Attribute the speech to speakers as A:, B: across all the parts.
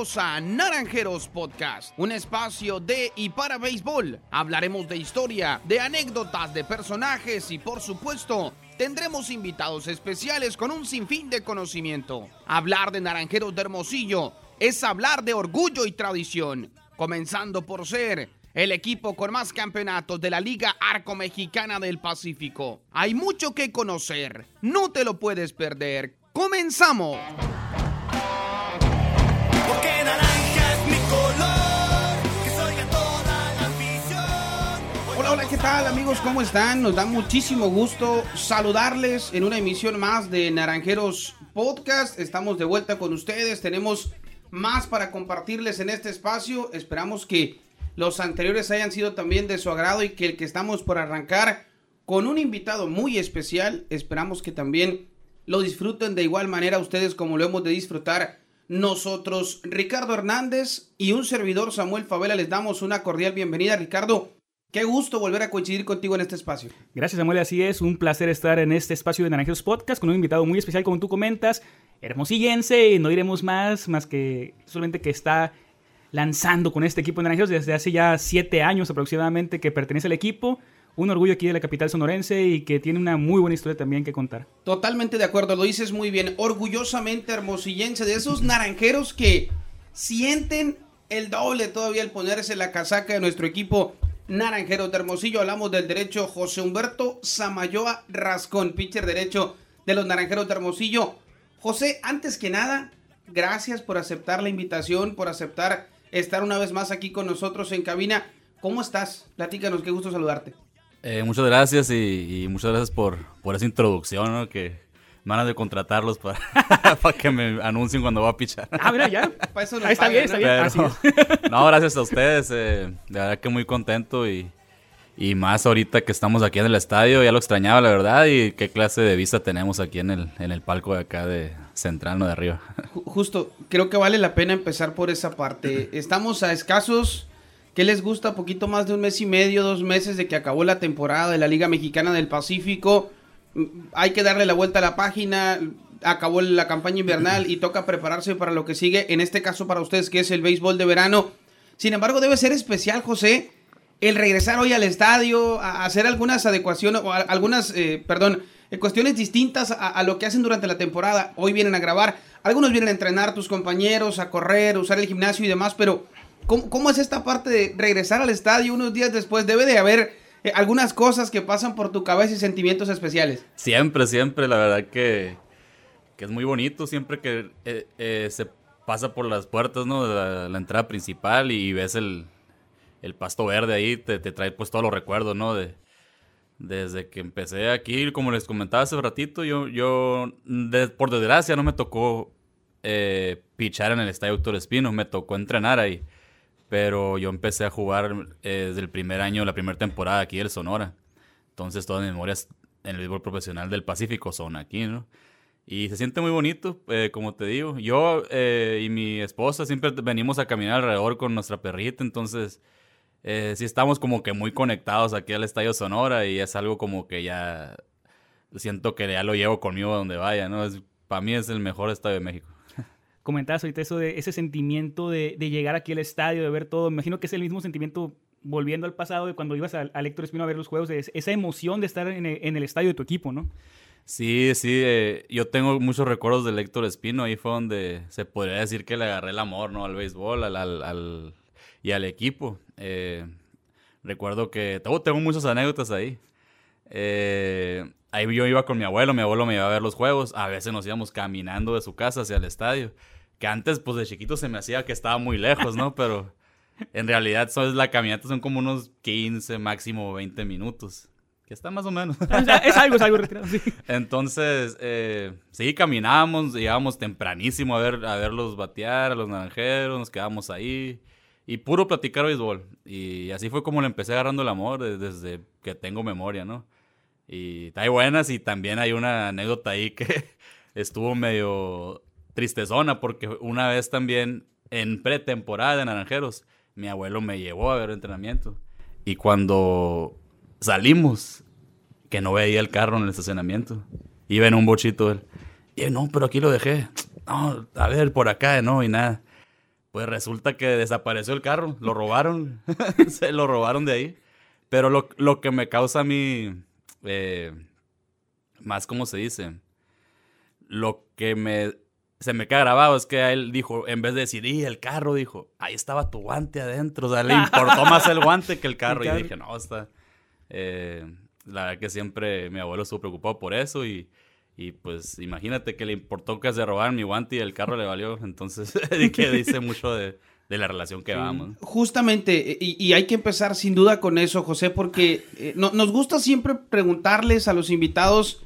A: a Naranjeros Podcast, un espacio de y para béisbol. Hablaremos de historia, de anécdotas, de personajes y por supuesto tendremos invitados especiales con un sinfín de conocimiento. Hablar de Naranjeros de Hermosillo es hablar de orgullo y tradición, comenzando por ser el equipo con más campeonatos de la Liga Arco Mexicana del Pacífico. Hay mucho que conocer, no te lo puedes perder. ¡Comenzamos! Hola, ¿qué tal amigos? ¿Cómo están? Nos da muchísimo gusto saludarles en una emisión más de Naranjeros Podcast. Estamos de vuelta con ustedes, tenemos más para compartirles en este espacio. Esperamos que los anteriores hayan sido también de su agrado y que el que estamos por arrancar con un invitado muy especial, esperamos que también lo disfruten de igual manera ustedes como lo hemos de disfrutar nosotros. Ricardo Hernández y un servidor Samuel Favela les damos una cordial bienvenida. Ricardo, qué gusto volver a coincidir contigo en este espacio.
B: Gracias Samuel, así es, un placer estar en este espacio de Naranjeros Podcast con un invitado muy especial como tú comentas, hermosillense, no diremos más, más que solamente que está lanzando con este equipo de Naranjeros desde hace ya siete años aproximadamente que pertenece al equipo. Un orgullo aquí de la capital sonorense y que tiene una muy buena historia también que contar.
A: Totalmente de acuerdo, lo dices muy bien. Orgullosamente hermosillense, de esos naranjeros que sienten el doble todavía el ponerse la casaca de nuestro equipo naranjero de Hermosillo. Hablamos del derecho José Humberto Samayoa Rascón, pitcher derecho de los naranjeros de Hermosillo. José, antes que nada, gracias por aceptar la invitación, por aceptar estar una vez más aquí con nosotros en cabina. ¿Cómo estás? Platícanos, qué gusto saludarte.
C: Eh, muchas gracias y, y muchas gracias por, por esa introducción, ¿no? Que me van a de contratarlos para, para que me anuncien cuando va a pichar.
B: Ah, mira, ya.
A: Para eso
B: Ahí está
A: pagan,
B: bien, está
A: ¿no?
B: bien.
C: Pero-
B: Así es.
C: no, gracias a ustedes. eh, de verdad que muy contento y, y más ahorita que estamos aquí en el estadio. Ya lo extrañaba, la verdad. Y qué clase de vista tenemos aquí en el, en el palco de acá de Central, no de arriba.
A: Ju- Justo, creo que vale la pena empezar por esa parte. Estamos a escasos, ¿qué les gusta? Poquito más de un mes y medio, dos meses de que acabó la temporada de la Liga Mexicana del Pacífico. Hay que darle la vuelta a la página. Acabó la campaña invernal y toca prepararse para lo que sigue. En este caso para ustedes, que es el béisbol de verano. Sin embargo, debe ser especial, José, el regresar hoy al estadio, a hacer algunas adecuaciones, o algunas, eh, perdón, eh, cuestiones distintas a, lo que hacen durante la temporada. Hoy vienen a grabar, algunos vienen a entrenar, tus compañeros, a correr, usar el gimnasio y demás, pero ¿cómo, cómo es esta parte de regresar al estadio unos días después? Debe de haber eh, algunas cosas que pasan por tu cabeza y sentimientos especiales.
C: Siempre, siempre, la verdad que, que es muy bonito siempre que eh, eh, se pasa por las puertas, ¿no? La, la entrada principal y ves el, el pasto verde ahí, te, te trae pues todos los recuerdos, ¿no? De, desde que empecé aquí, como les comentaba hace ratito, yo, yo de- por desgracia no me tocó eh, pichar en el Estadio Doctor Espino, me tocó entrenar ahí. Pero yo empecé a jugar eh, desde el primer año, la primera temporada aquí del Sonora. Entonces todas mis memorias en el béisbol profesional del Pacífico son aquí, ¿no? Y se siente muy bonito, eh, como te digo. Yo eh, y mi esposa siempre venimos a caminar alrededor con nuestra perrita, entonces eh, sí estamos como que muy conectados aquí al Estadio Sonora y es algo como que ya siento que ya lo llevo conmigo a donde vaya, ¿no? Es, para mí es el mejor estadio de México.
B: Comentabas ahorita eso de ese sentimiento de, de llegar aquí al estadio, de ver todo. Me imagino que es el mismo sentimiento volviendo al pasado de cuando ibas al, Héctor Espino a ver los juegos, esa emoción de estar en el, en el estadio de tu equipo, ¿no?
C: Sí, sí, eh, yo tengo muchos recuerdos del Héctor Espino, ahí fue donde se podría decir que le agarré el amor, ¿no? Al béisbol, al, al- y al equipo. Eh, recuerdo que tengo, tengo muchas anécdotas ahí. Eh, ahí yo iba con mi abuelo, mi abuelo me iba a ver los juegos, a veces nos íbamos caminando de su casa hacia el estadio, que antes pues de chiquito se me hacía que estaba muy lejos, ¿no? Pero en realidad la caminata son como unos 15, máximo 20 minutos, que está más o menos.
B: Es algo, es algo retirado, sí.
C: Entonces, eh, sí, caminábamos, llegábamos tempranísimo a ver a verlos batear, a los naranjeros, nos quedábamos ahí y puro platicar béisbol. Y así fue como le empecé agarrando el amor de- desde que tengo memoria, ¿no? Y hay buenas y también hay una anécdota ahí que estuvo medio tristezona porque una vez también en pretemporada de Naranjeros, mi abuelo me llevó a ver entrenamiento. Y cuando salimos, que no veía el carro en el estacionamiento, iba en un bochito él. Y no, pero aquí lo dejé. No, a ver, por acá, no, y nada. Pues resulta que desapareció el carro, lo robaron, se lo robaron de ahí. Pero lo, lo que me causa a mí, eh, más como se dice, lo que me, se me queda grabado es que él dijo, en vez de decir, y el carro, dijo, ahí estaba tu guante adentro. O sea, le importó más el guante que el carro.
B: El
C: Y dije, no, está... eh, la verdad que siempre mi abuelo estuvo preocupado por eso y, y pues imagínate que le importó que se robaran mi guante y el carro le valió. Entonces, que dice mucho de, de la relación que vamos.
A: Justamente, y, y hay que empezar sin duda con eso, José, porque eh, no- nos gusta siempre preguntarles a los invitados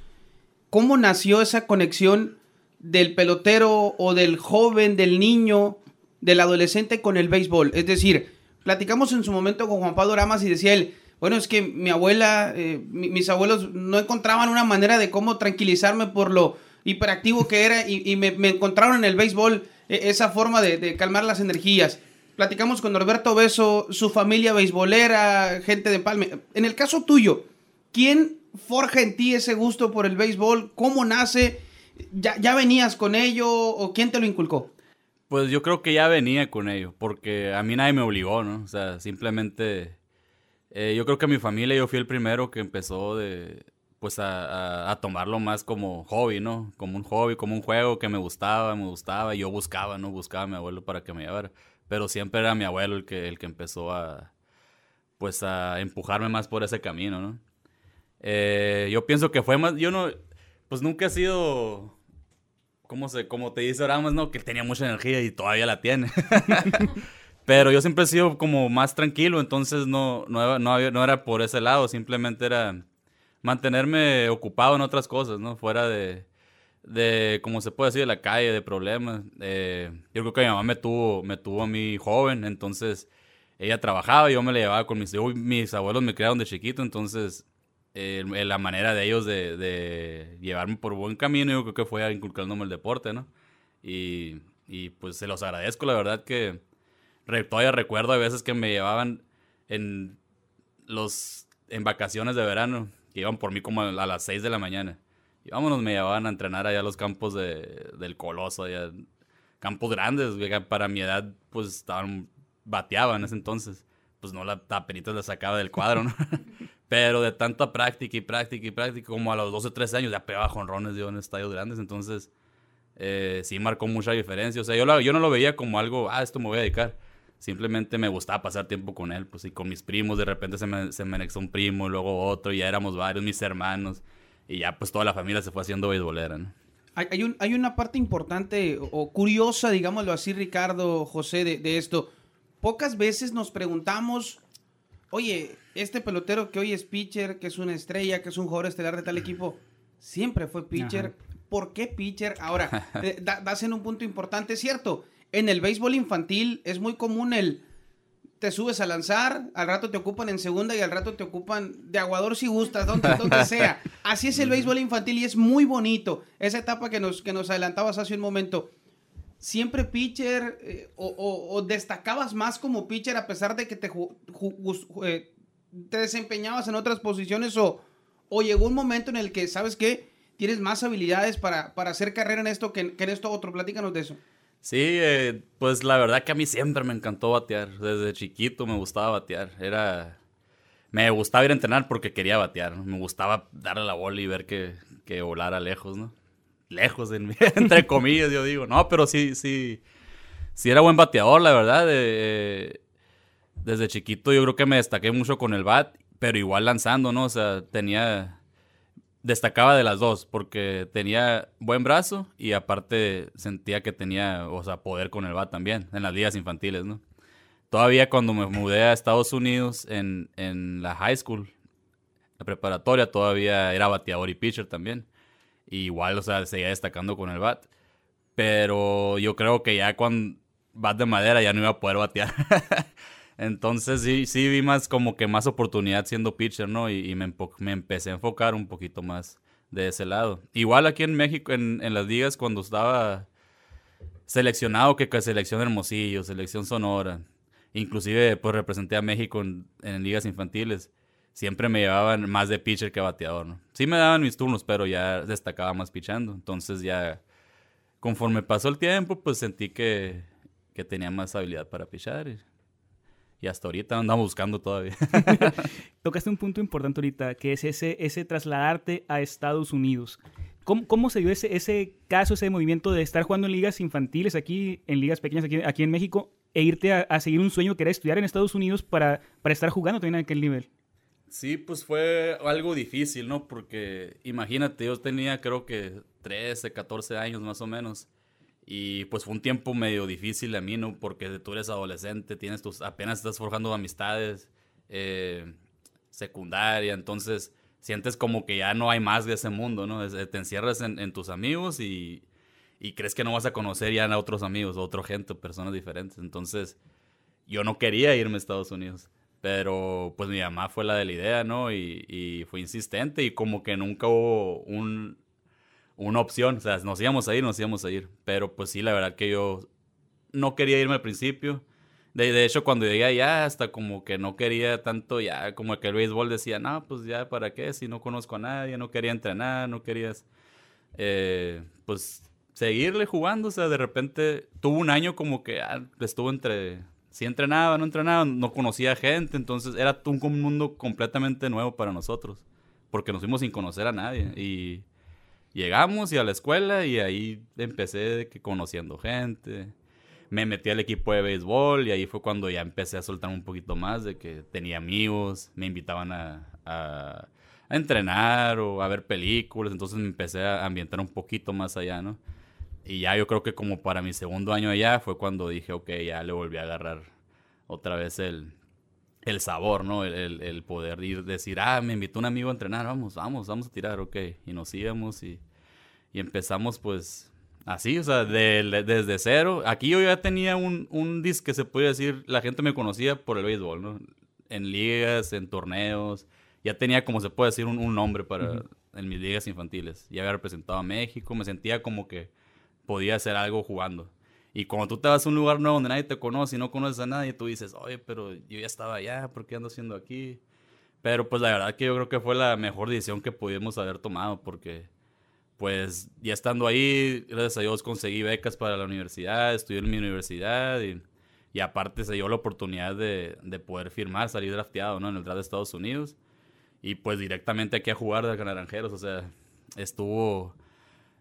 A: cómo nació esa conexión del pelotero o del joven, del niño, del adolescente con el béisbol. Es decir, platicamos en su momento con Juan Pablo Ramas y decía él, bueno, es que mi abuela, eh, mi- mis abuelos no encontraban una manera de cómo tranquilizarme por lo hiperactivo que era y, y me, me encontraron en el béisbol eh, esa forma de, de calmar las energías. Platicamos con Norberto Beso, su familia beisbolera, gente de Palme. En el caso tuyo, ¿quién forja en ti ese gusto por el béisbol? ¿Cómo nace? ¿Ya, ya venías con ello o quién te lo inculcó?
C: Pues yo creo que ya venía con ello, porque a mí nadie me obligó, ¿no? O sea, simplemente eh, yo creo que mi familia yo fui el primero que empezó de pues a, tomarlo más como hobby, ¿no? Como un hobby, como un juego que me gustaba, me gustaba, y yo buscaba, ¿no? Buscaba a mi abuelo para que me llevara. Pero siempre era mi abuelo el que, el que empezó a pues a empujarme más por ese camino, ¿no? Eh, yo pienso que fue más, yo no, pues nunca he sido como se, como te dice Oramas, ¿no? Que tenía mucha energía y todavía la tiene. Pero yo siempre he sido como más tranquilo, entonces no, no, no, no era por ese lado, simplemente era mantenerme ocupado en otras cosas, ¿no? Fuera de, de como se puede decir, de la calle, de problemas. Eh, yo creo que mi mamá me tuvo, me tuvo a mí joven, entonces ella trabajaba yo me la llevaba con mis... yo- mis abuelos me criaron de chiquito, entonces la manera de ellos de, de llevarme por buen camino, yo creo que fue inculcándome el deporte, ¿no? Y, y, pues se los agradezco, la verdad que todavía recuerdo a veces que me llevaban en los en vacaciones de verano, que iban por mí como a las 6 de la mañana. Y vámonos, me llevaban a entrenar allá a los campos de, del Coloso, allá, campos grandes, para mi edad, pues estaban, bateaban en ese entonces. Pues no la tapenitas la sacaba del cuadro, ¿no? Pero de tanta práctica y práctica y práctica, como a los 12 o 13 años ya pegaba jonrones yo en estadios grandes, entonces eh, sí marcó mucha diferencia. O sea, yo, la- yo no lo veía como algo, ah, esto me voy a dedicar. Simplemente me gustaba pasar tiempo con él, pues y con mis primos, de repente se me, se me anexó un primo, luego otro, y ya éramos varios, mis hermanos, y ya pues toda la familia se fue haciendo beisbolera, ¿no?
A: Hay, hay un- hay una parte importante o- curiosa, digámoslo así, Ricardo, José, de, de esto. Pocas veces nos preguntamos, oye, este pelotero que hoy es pitcher, que es una estrella, que es un jugador estelar de tal equipo, siempre fue pitcher.
B: Ajá.
A: ¿Por qué pitcher? Ahora, eh, da- das en un punto importante, cierto. En el béisbol infantil es muy común el te subes a lanzar, al rato te ocupan en segunda y al rato te ocupan de aguador si gustas, donde, donde sea. Así es el béisbol infantil y es muy bonito. Esa etapa que nos, que nos adelantabas hace un momento. ¿Siempre pitcher eh, o, o- o destacabas más como pitcher a pesar de que te, ju- ju- gus- eh, te desempeñabas en otras posiciones o, o llegó un momento en el que, ¿sabes qué? Tienes más habilidades para, para hacer carrera en esto que, que en esto otro. Platícanos de eso.
C: Sí, eh, pues la verdad que a mí siempre me encantó batear. Desde chiquito me gustaba batear. Era. Me gustaba ir a entrenar porque quería batear. Me gustaba darle la bola y ver que, que volara lejos, ¿no? Lejos, en- entre comillas, yo digo. No, pero sí, sí. Sí era buen bateador, la verdad. eh, desde chiquito yo creo que me destaqué mucho con el bat, pero igual lanzando, ¿no? O sea, tenía destacaba de las dos porque tenía buen brazo y aparte sentía que tenía, o sea, poder con el bat también en las ligas infantiles, ¿no? Todavía cuando me mudé a Estados Unidos en, en la high school, la preparatoria, todavía era bateador y pitcher también. Y igual, o sea, seguía destacando con el bat. Pero yo creo que ya con bat de madera ya no iba a poder batear. Entonces sí, sí vi más como que más oportunidad siendo pitcher, ¿no? Y, me, me empecé a enfocar un poquito más de ese lado. Igual aquí en México, en, en las ligas, cuando estaba seleccionado, que, selección Hermosillo, selección Sonora, inclusive pues representé a México en, ligas infantiles, siempre me llevaban más de pitcher que bateador, ¿no? Sí me daban mis turnos, pero ya destacaba más pitchando. Entonces ya, conforme pasó el tiempo, pues sentí que, que tenía más habilidad para pichar. Y, y hasta ahorita andamos buscando todavía.
B: Tocaste un punto importante ahorita, que es ese, ese trasladarte a Estados Unidos. ¿Cómo, cómo se dio ese, ese caso, ese movimiento de estar jugando en ligas infantiles aquí, en ligas pequeñas aquí, aquí en México, e irte a, a seguir un sueño que era estudiar en Estados Unidos para, para estar jugando también a aquel nivel?
C: Sí, pues fue algo difícil, ¿no? Porque imagínate, yo tenía creo que 13, 14 años más o menos. Y pues fue un tiempo medio difícil a mí, ¿no? Porque tú eres adolescente, tienes tus, apenas estás forjando amistades, eh, secundaria, entonces sientes como que ya no hay más de ese mundo, ¿no? Eh, te encierras en, tus amigos y, y crees que no vas a conocer ya a otros amigos, otra gente, personas diferentes. Entonces yo no quería irme a Estados Unidos. Pero pues mi mamá fue la de la idea, ¿no? Y fue insistente y como que nunca hubo un, una opción. O sea, nos íbamos a ir, nos íbamos a ir. Pero pues sí, la verdad que yo no quería irme al principio. De, de hecho, cuando llegué allá, hasta como que no quería tanto ya, como que el béisbol decía, no, pues ya, ¿para qué? Si no conozco a nadie, no quería entrenar, no querías, eh, pues, seguirle jugando. O sea, de repente tuvo un año como que ah, estuvo entre, sí entrenaba, no entrenaba, no conocía gente, entonces era un mundo completamente nuevo para nosotros, porque nos fuimos sin conocer a nadie. Y llegamos y a la escuela y ahí empecé que conociendo gente. Me metí al equipo de béisbol y ahí fue cuando ya empecé a soltar un poquito más de que tenía amigos, me invitaban a, a- a entrenar o a ver películas, entonces me empecé a ambientar un poquito más allá, ¿no? Y ya yo creo que como para mi segundo año allá fue cuando dije, ok, ya le volví a agarrar otra vez el, el sabor, ¿no? El, el- el poder ir, decir, ah, me invitó un amigo a entrenar, vamos, vamos, vamos a tirar, ok. Y nos íbamos y, y empezamos pues así, o sea, de- desde cero. Aquí yo ya tenía un, un disc que se puede decir, la gente me conocía por el béisbol, ¿no? En ligas, en torneos, ya tenía como se puede decir un, un nombre para, en mis ligas infantiles. Ya había representado a México, me sentía como que podía hacer algo jugando. Y cuando tú te vas a un lugar nuevo donde nadie te conoce y no conoces a nadie, tú dices, oye, pero yo ya estaba allá, ¿por qué ando haciendo aquí? Pero pues la verdad que yo creo que fue la mejor decisión que pudimos haber tomado porque pues ya estando ahí, gracias a Dios conseguí becas para la universidad, estudié en mi universidad y, aparte se dio la oportunidad de, de poder firmar, salir drafteado ¿no? en el draft de Estados Unidos y pues directamente aquí a jugar de Naranjeros, o sea, estuvo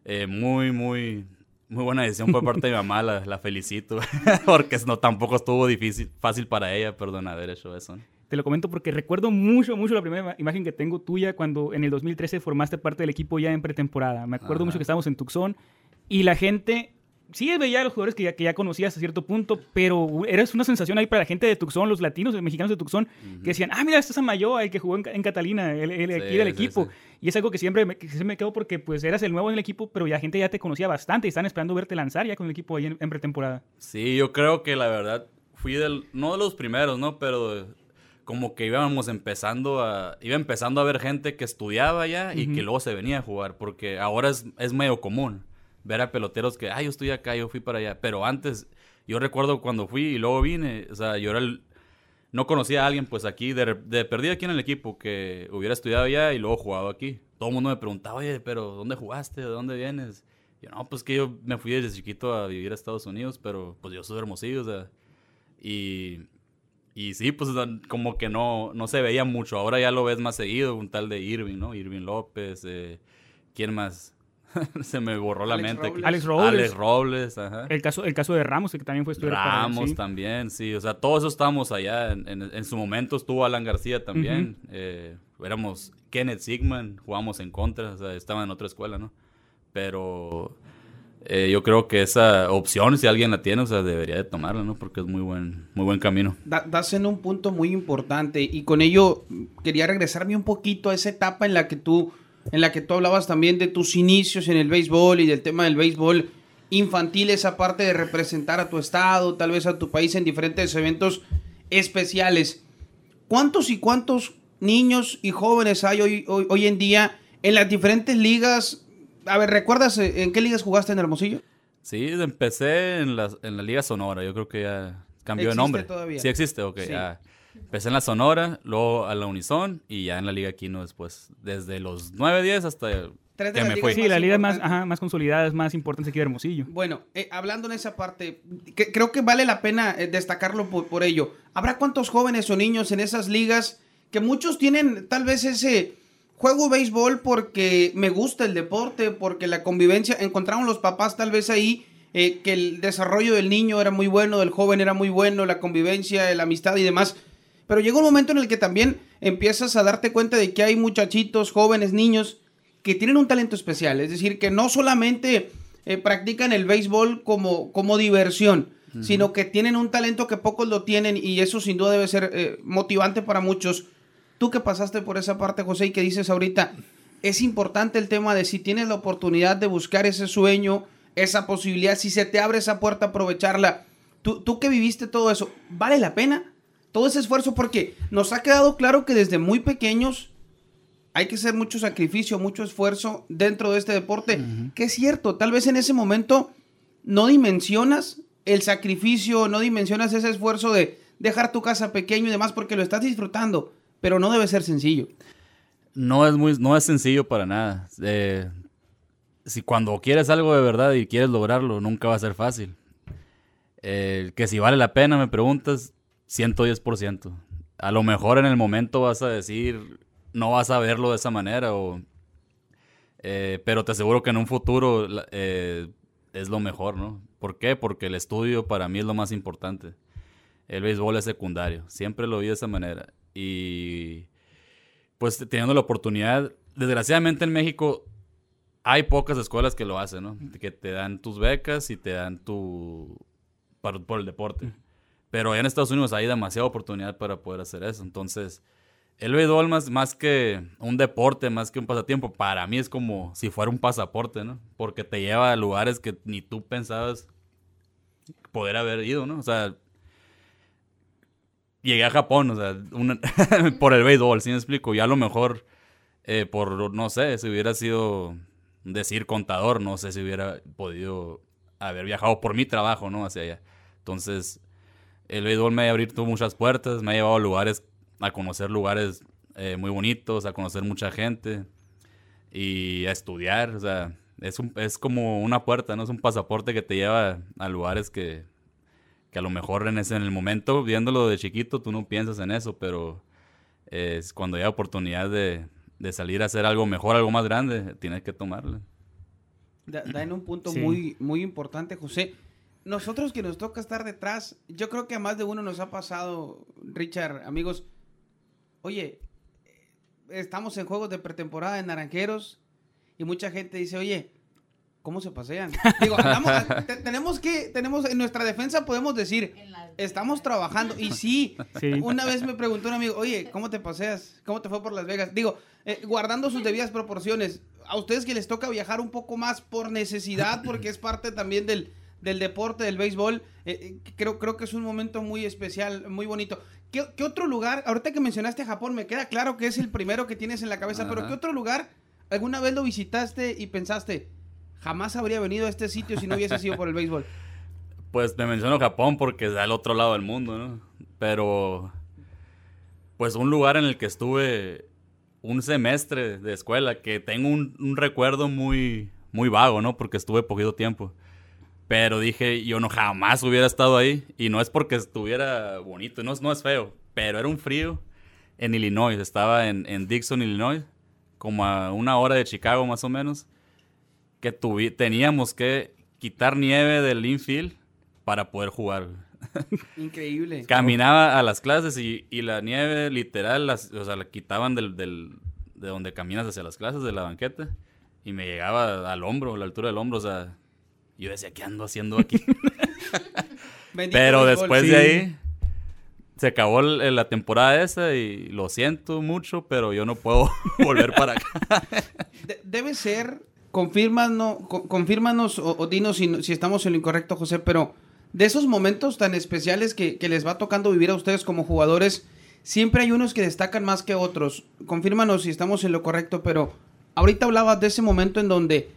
C: eh, muy, muy, muy buena decisión por parte de mi mamá, la, la felicito, porque no, tampoco estuvo difícil, fácil para ella, perdón, haber hecho eso. ¿no?
B: Te lo comento porque recuerdo mucho, mucho la primera ima- imagen que tengo tuya cuando en el 2013 formaste parte del equipo ya en pretemporada. Me acuerdo
C: Ajá.
B: mucho que estábamos en Tucson y la gente sí veía a los jugadores que ya, que ya conocías a cierto punto, pero eres una sensación ahí para la gente de Tucson, los latinos, los mexicanos de Tucson, que decían, ah, mira, este es Amayoa, el que jugó en, Ca- en Catalina, el, el
C: Sí,
B: aquí del
C: sí,
B: equipo.
C: sí.
B: Y es algo que siempre me, que siempre me quedo porque pues eras el nuevo en el equipo, pero ya gente ya te conocía bastante y están esperando verte lanzar ya con el equipo ahí en, en pretemporada.
C: Sí, yo creo que la verdad fui del, no de los primeros, ¿no? Pero como que íbamos empezando a, iba empezando a ver gente que estudiaba ya y que luego se venía a jugar, porque ahora es, es medio común ver a peloteros que, ah, yo estoy acá, yo fui para allá, pero antes, yo recuerdo cuando fui y luego vine, o sea, yo era no conocía a alguien pues aquí, de, de perdida aquí en el equipo, que hubiera estudiado allá y luego jugado aquí. Todo el mundo me preguntaba, oye, pero ¿dónde jugaste? ¿De dónde vienes? Yo, no, pues que yo me fui desde chiquito a vivir a Estados Unidos, pero pues yo soy hermosillo, o sea, y, y sí, pues como que no, no se veía mucho. Ahora ya lo ves más seguido, un tal de Irving, ¿no? Irving López, eh, ¿quién más? se me borró la
A: Alex
C: mente.
A: Robles.
B: Alex Robles.
C: Alex Robles, ajá.
B: El caso, el caso de Ramos, que también fue estudiar para-
C: Ramos
B: sí.
C: también, sí. O sea, todos esos estábamos allá. En, en- en su momento estuvo Alan García también. Eh, éramos Kenneth Sigman, jugamos en contra. O sea, estaba en otra escuela, ¿no? Pero eh, yo creo que esa opción, si alguien la tiene, o sea, debería de tomarla, ¿no? Porque es muy buen, muy buen camino.
A: Da- das en un punto muy importante y con ello quería regresarme un poquito a esa etapa en la que tú en la que tú hablabas también de tus inicios en el béisbol y del tema del béisbol infantil, esa parte de representar a tu estado, tal vez a tu país en diferentes eventos especiales. ¿Cuántos y cuántos niños y jóvenes hay hoy, hoy, hoy en día en las diferentes ligas? A ver, ¿recuerdas eh, en qué ligas jugaste en Hermosillo?
C: Sí, empecé en la, en la Liga Sonora. Yo creo que ya cambió de
A: ¿Existe
C: nombre.
A: todavía?
C: Sí existe, ok.
A: Sí.
C: ya. Empecé en la Sonora, luego a la Unison y ya en la Liga Quino después. Desde los 9, 10 hasta
A: Tres de
C: Que
A: las
C: me
A: ligas
C: fui.
B: Sí, la liga más, ajá, más consolidada, es más importante aquí de Hermosillo.
A: Bueno, eh, hablando en esa parte, que- creo que vale la pena eh, destacarlo por, por ello. ¿Habrá cuántos jóvenes o niños en esas ligas que muchos tienen tal vez ese juego béisbol porque me gusta el deporte, porque la convivencia, encontraron los papás tal vez ahí eh, que el desarrollo del niño era muy bueno, del joven era muy bueno, la convivencia, la amistad y demás. Pero llega un momento en el que también empiezas a darte cuenta de que hay muchachitos, jóvenes, niños que tienen un talento especial, es decir, que no solamente eh, practican el béisbol como, como diversión, sino que tienen un talento que pocos lo tienen y eso sin duda debe ser eh, motivante para muchos. Tú que pasaste por esa parte, José, y que dices ahorita, es importante el tema de si tienes la oportunidad de buscar ese sueño, esa posibilidad, si se te abre esa puerta, aprovecharla. Tú, tú que viviste todo eso, ¿vale la pena? Todo ese esfuerzo, porque nos ha quedado claro que desde muy pequeños hay que hacer mucho sacrificio, mucho esfuerzo dentro de este deporte, que es cierto, tal vez en ese momento no dimensionas el sacrificio, no dimensionas ese esfuerzo de dejar tu casa pequeño y demás porque lo estás disfrutando, pero no debe ser sencillo.
C: No es muy, no es sencillo para nada. Eh, si cuando quieres algo de verdad y quieres lograrlo, nunca va a ser fácil. Eh, que si vale la pena, me preguntas, 110%. A lo mejor en el momento vas a decir, no vas a verlo de esa manera, o, eh, pero te aseguro que en un futuro eh, es lo mejor, ¿no? ¿Por qué? Porque el estudio para mí es lo más importante. El béisbol es secundario. Siempre lo vi de esa manera. Y pues teniendo la oportunidad, desgraciadamente en México hay pocas escuelas que lo hacen, ¿no? Que te dan tus becas y te dan tu... por, por el deporte. Pero allá en Estados Unidos hay demasiada oportunidad para poder hacer eso. Entonces, el béisbol más, más que un deporte, más que un pasatiempo, para mí es como si fuera un pasaporte, ¿no? Porque te lleva a lugares que ni tú pensabas poder haber ido, ¿no? O sea, llegué a Japón, o sea, por el béisbol, ¿sí me explico? Y a lo mejor, eh, por, no sé, si hubiera sido decir contador, no sé si hubiera podido haber viajado por mi trabajo, ¿no? Hacia allá. Entonces, el béisbol me ha abierto muchas puertas, me ha llevado a lugares, a conocer lugares eh, muy bonitos, a conocer mucha gente y a estudiar, o sea, es, un, es como una puerta, ¿no? Es un pasaporte que te lleva a lugares que, que a lo mejor en, ese, en el momento, viéndolo de chiquito, tú no piensas en eso, pero es cuando hay oportunidad de, de salir a hacer algo mejor, algo más grande, tienes que tomarla.
A: Da, da en un punto
B: Sí.
A: muy, muy importante, José. Nosotros que nos toca estar detrás, yo creo que a más de uno nos ha pasado, Richard, amigos. Oye, estamos en juegos de pretemporada de Naranjeros y mucha gente dice, oye, ¿cómo se pasean? Digo, andamos- te- tenemos que, tenemos, en nuestra defensa podemos decir, estamos trabajando. Y sí,
B: Sí.
A: una vez me preguntó un amigo, oye, ¿cómo te paseas? ¿Cómo te fue por Las Vegas? Digo, eh, guardando sus debidas proporciones, a ustedes que les toca viajar un poco más por necesidad, porque es parte también del, del deporte, del béisbol, eh, eh, creo, creo que es un momento muy especial, muy bonito. ¿Qué, qué otro lugar, ahorita que mencionaste Japón, me queda claro que es el primero que tienes en la cabeza, pero. ¿qué otro lugar alguna vez lo visitaste y pensaste, jamás habría venido a este sitio si no hubiese sido por el béisbol?
C: Pues me menciono Japón porque es al otro lado del mundo, ¿no? Pero, pues un lugar en el que estuve un semestre de escuela, que tengo un, un recuerdo muy, muy vago, ¿no? Porque estuve poquito tiempo. Pero dije, yo no jamás hubiera estado ahí. Y no es porque estuviera bonito, no, es- no es feo, pero era un frío en Illinois. Estaba en, en Dixon, Illinois, como a una hora de Chicago más o menos. Que tuvi- teníamos que quitar nieve del infield para poder jugar.
A: Increíble.
C: Caminaba a las clases y, y la nieve literal, las- o sea, la quitaban del, del- de donde caminas hacia las clases, de la banqueta, y me llegaba al hombro, a la altura del hombro, o sea, yo decía, ¿qué ando haciendo aquí? Pero después
B: sí.
C: de ahí, se acabó la temporada esa y lo siento mucho, pero yo no puedo volver para acá.
A: De- debe ser, confírmanos, co- confírmanos o, o dinos si, si estamos en lo incorrecto, José, pero de esos momentos tan especiales que, que les va tocando vivir a ustedes como jugadores, siempre hay unos que destacan más que otros. Confírmanos si estamos en lo correcto, pero ahorita hablabas de ese momento en donde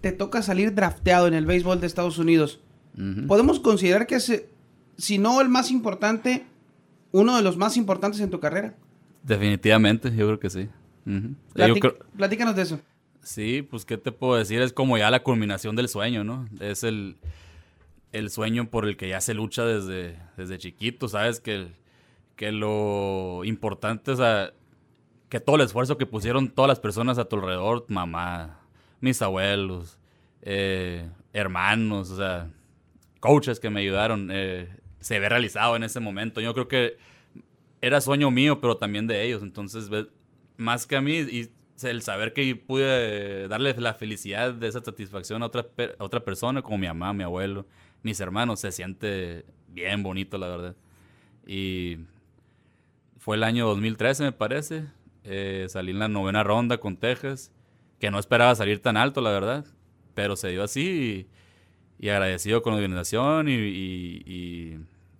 A: te toca salir drafteado en el béisbol de Estados Unidos. Podemos considerar que es, si no el más importante, uno de los más importantes en tu carrera.
C: Definitivamente, yo creo que sí.
A: Platic-
C: creo-
A: Platícanos de eso.
C: Sí, pues qué te puedo decir, es como ya la culminación del sueño, ¿no? Es el, el sueño por el que ya se lucha desde, desde chiquito, ¿sabes? Que, que lo importante es a- que todo el esfuerzo que pusieron todas las personas a tu alrededor, mamá, mis abuelos, eh, hermanos, o sea, coaches que me ayudaron, eh, se ve realizado en ese momento. Yo creo que era sueño mío, pero también de ellos. Entonces, más que a mí, y el saber que pude darle la felicidad de esa satisfacción a otra, otra persona, como mi mamá, mi abuelo, mis hermanos, se siente bien bonito, la verdad. Y fue el año 2013, me parece. Eh, salí en la novena ronda con Texas, que no esperaba salir tan alto, la verdad. Pero se dio así y, y agradecido con la organización y, y- y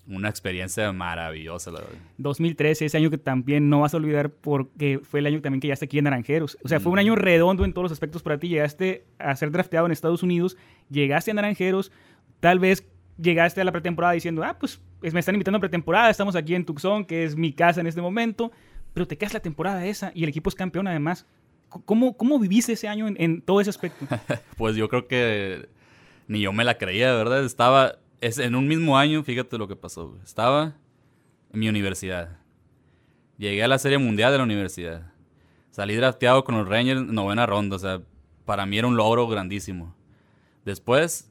C: una experiencia maravillosa, la verdad.
B: 2013, ese año que también no vas a olvidar porque fue el año también que llegaste aquí en Naranjeros. O sea, fue un año redondo en todos los aspectos para ti. Llegaste a ser drafteado en Estados Unidos, llegaste a Naranjeros, tal vez llegaste a la pretemporada diciendo, ah, pues es- me están invitando a pretemporada, estamos aquí en Tucson, que es mi casa en este momento, pero te quedas la temporada esa y el equipo es campeón además. ¿Cómo, cómo viviste ese año en, en todo ese aspecto?
C: Pues yo creo que ni yo me la creía, ¿verdad? Estaba es, en un mismo año, fíjate lo que pasó. Estaba en mi universidad. Llegué a la Serie Mundial de la universidad. Salí drafteado con los Rangers en novena ronda. O sea, para mí era un logro grandísimo. Después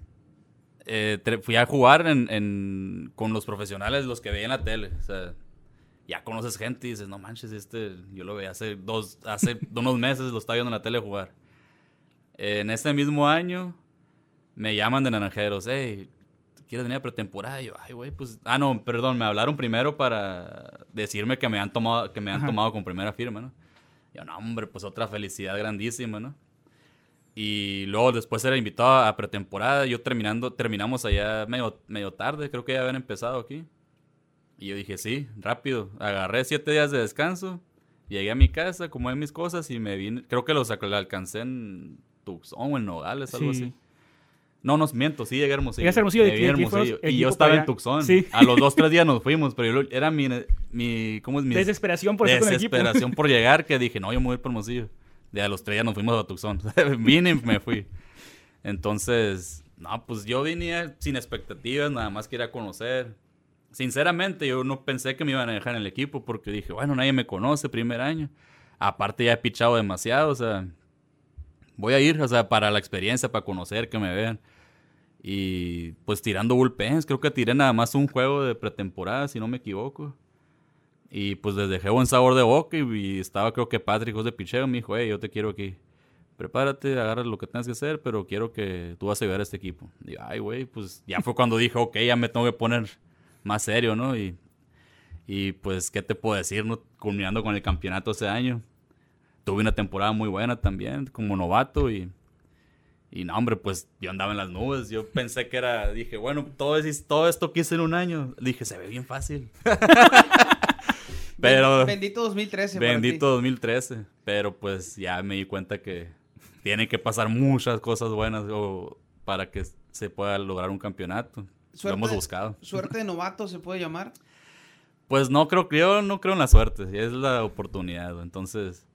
C: eh, fui a jugar en- con los profesionales, los que veía en la tele. O sea, ya conoces gente y dices, no manches, este, yo lo veía hace dos, hace unos meses, lo estaba viendo en la tele jugar. En este mismo año me llaman de Naranjeros, hey, ¿quieres venir a pretemporada? Y yo, ay, güey, pues, ah, no, perdón, me hablaron primero para decirme que me han tomado, que me han
B: Ajá.
C: tomado con primera firma, ¿no? Y yo, no, hombre, pues otra felicidad grandísima, ¿no? Y luego después era invitado a pretemporada, yo terminando, terminamos allá medio, medio tarde, creo que ya habían empezado aquí. Y yo dije, sí, rápido. Agarré siete días de descanso, llegué a mi casa, acomodé mis cosas y me vine. Creo que los al- alcancé en Tucson o en Nogales, algo
B: Sí.
C: así. No, no, miento, sí llegué a Hermosillo.
B: Llegaste a Hermosillo,
C: Llegué
B: y
C: a Hermosillo. Y
B: equipo
C: yo estaba en. Tucson.
B: Sí.
C: A los dos, tres días nos fuimos, pero yo era mi, mi, ¿cómo es? Mi
B: Desesperación por
C: desesperación por llegar que dije, no, yo me voy a ir por Hermosillo. De a los tres días nos fuimos a Tucson. Vine y me fui. Entonces, no, pues yo vine sin expectativas, nada más quería conocer. Sinceramente, yo no pensé que me iban a dejar en el equipo porque dije, bueno, nadie me conoce, primer año. Aparte ya he pichado demasiado, o sea, voy a ir, o sea, para la experiencia, para conocer, que me vean. Y pues tirando bullpens, creo que tiré nada más un juego de pretemporada, si no me equivoco. Y pues les dejé buen sabor de boca y, y estaba creo que Patrick José picheo me dijo, hey, yo te quiero aquí. Prepárate, agarra lo que tengas que hacer, pero quiero que tú vas a ayudar a este equipo. Y ay, güey, pues ya fue cuando dije, ok, ya me tengo que poner más serio, ¿no? Y, y pues, ¿qué te puedo decir, no? Culminando con el campeonato ese año. Tuve una temporada muy buena también, como novato y... Y no, hombre, pues yo andaba en las nubes. Yo pensé que era, dije, bueno, todo, es- todo esto que hice en un año. Dije, se ve bien fácil. Pero
A: Bendito 2013. para ti.
C: bendito 2013. Pero pues ya me di cuenta que tiene que pasar muchas cosas buenas o- para que se pueda lograr un campeonato. Lo hemos buscado.
A: Suerte de novato se puede llamar.
C: Pues no creo, yo no creo en la suerte, es la oportunidad. Entonces,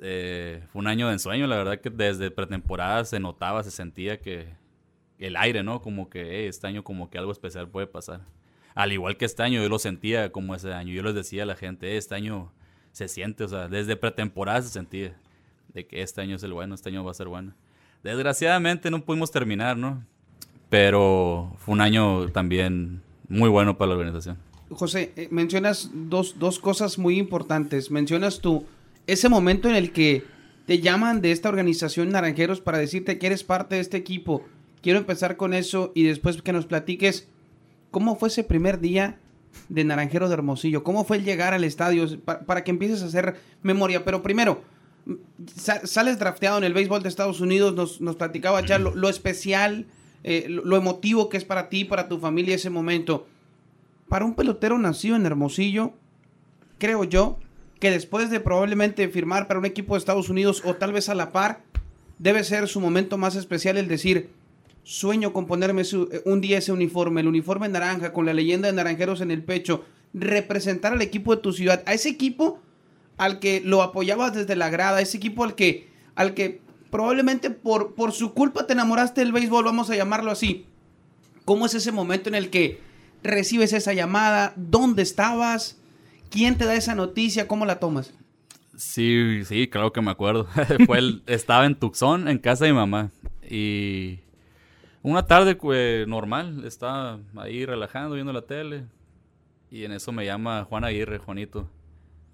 C: eh, fue un año de ensueño, la verdad que desde pretemporada se notaba, se sentía que el aire, ¿no? Como que "Hey, este año como que algo especial puede pasar. Al igual que este año, yo lo sentía como ese año. Yo les decía a la gente, "Eh, este año se siente, o sea, desde pretemporada se sentía de que este año es el bueno, este año va a ser bueno. Desgraciadamente no pudimos terminar, ¿no? Pero fue un año también muy bueno para la organización.
A: José, eh, mencionas dos, dos cosas muy importantes. Mencionas tú ese momento en el que te llaman de esta organización Naranjeros para decirte que eres parte de este equipo. Quiero empezar con eso y después que nos platiques cómo fue ese primer día de Naranjeros de Hermosillo. ¿Cómo fue el llegar al estadio? Pa- para que empieces a hacer memoria. Pero primero, sa- sales drafteado en el béisbol de Estados Unidos, nos, nos platicaba ya lo, lo especial, eh, lo, emotivo que es para ti, para tu familia ese momento. Para un pelotero nacido en Hermosillo, creo yo que después de probablemente firmar para un equipo de Estados Unidos o tal vez a la par, debe ser su momento más especial el decir, sueño con ponerme eh, un día ese uniforme, el uniforme naranja con la leyenda de Naranjeros en el pecho, representar al equipo de tu ciudad, a ese equipo al que lo apoyabas desde la grada, ese equipo al que, al que probablemente por, por su culpa te enamoraste del béisbol, vamos a llamarlo así. ¿Cómo es ese momento en el que recibes esa llamada? ¿Dónde estabas? ¿Quién te da esa noticia? ¿Cómo la tomas?
C: Sí, sí, claro que me acuerdo. Fue estaba en Tucson, en casa de mi mamá. Y una tarde pues, normal, estaba ahí relajando, viendo la tele. Y en eso me llama Juan Aguirre, Juanito.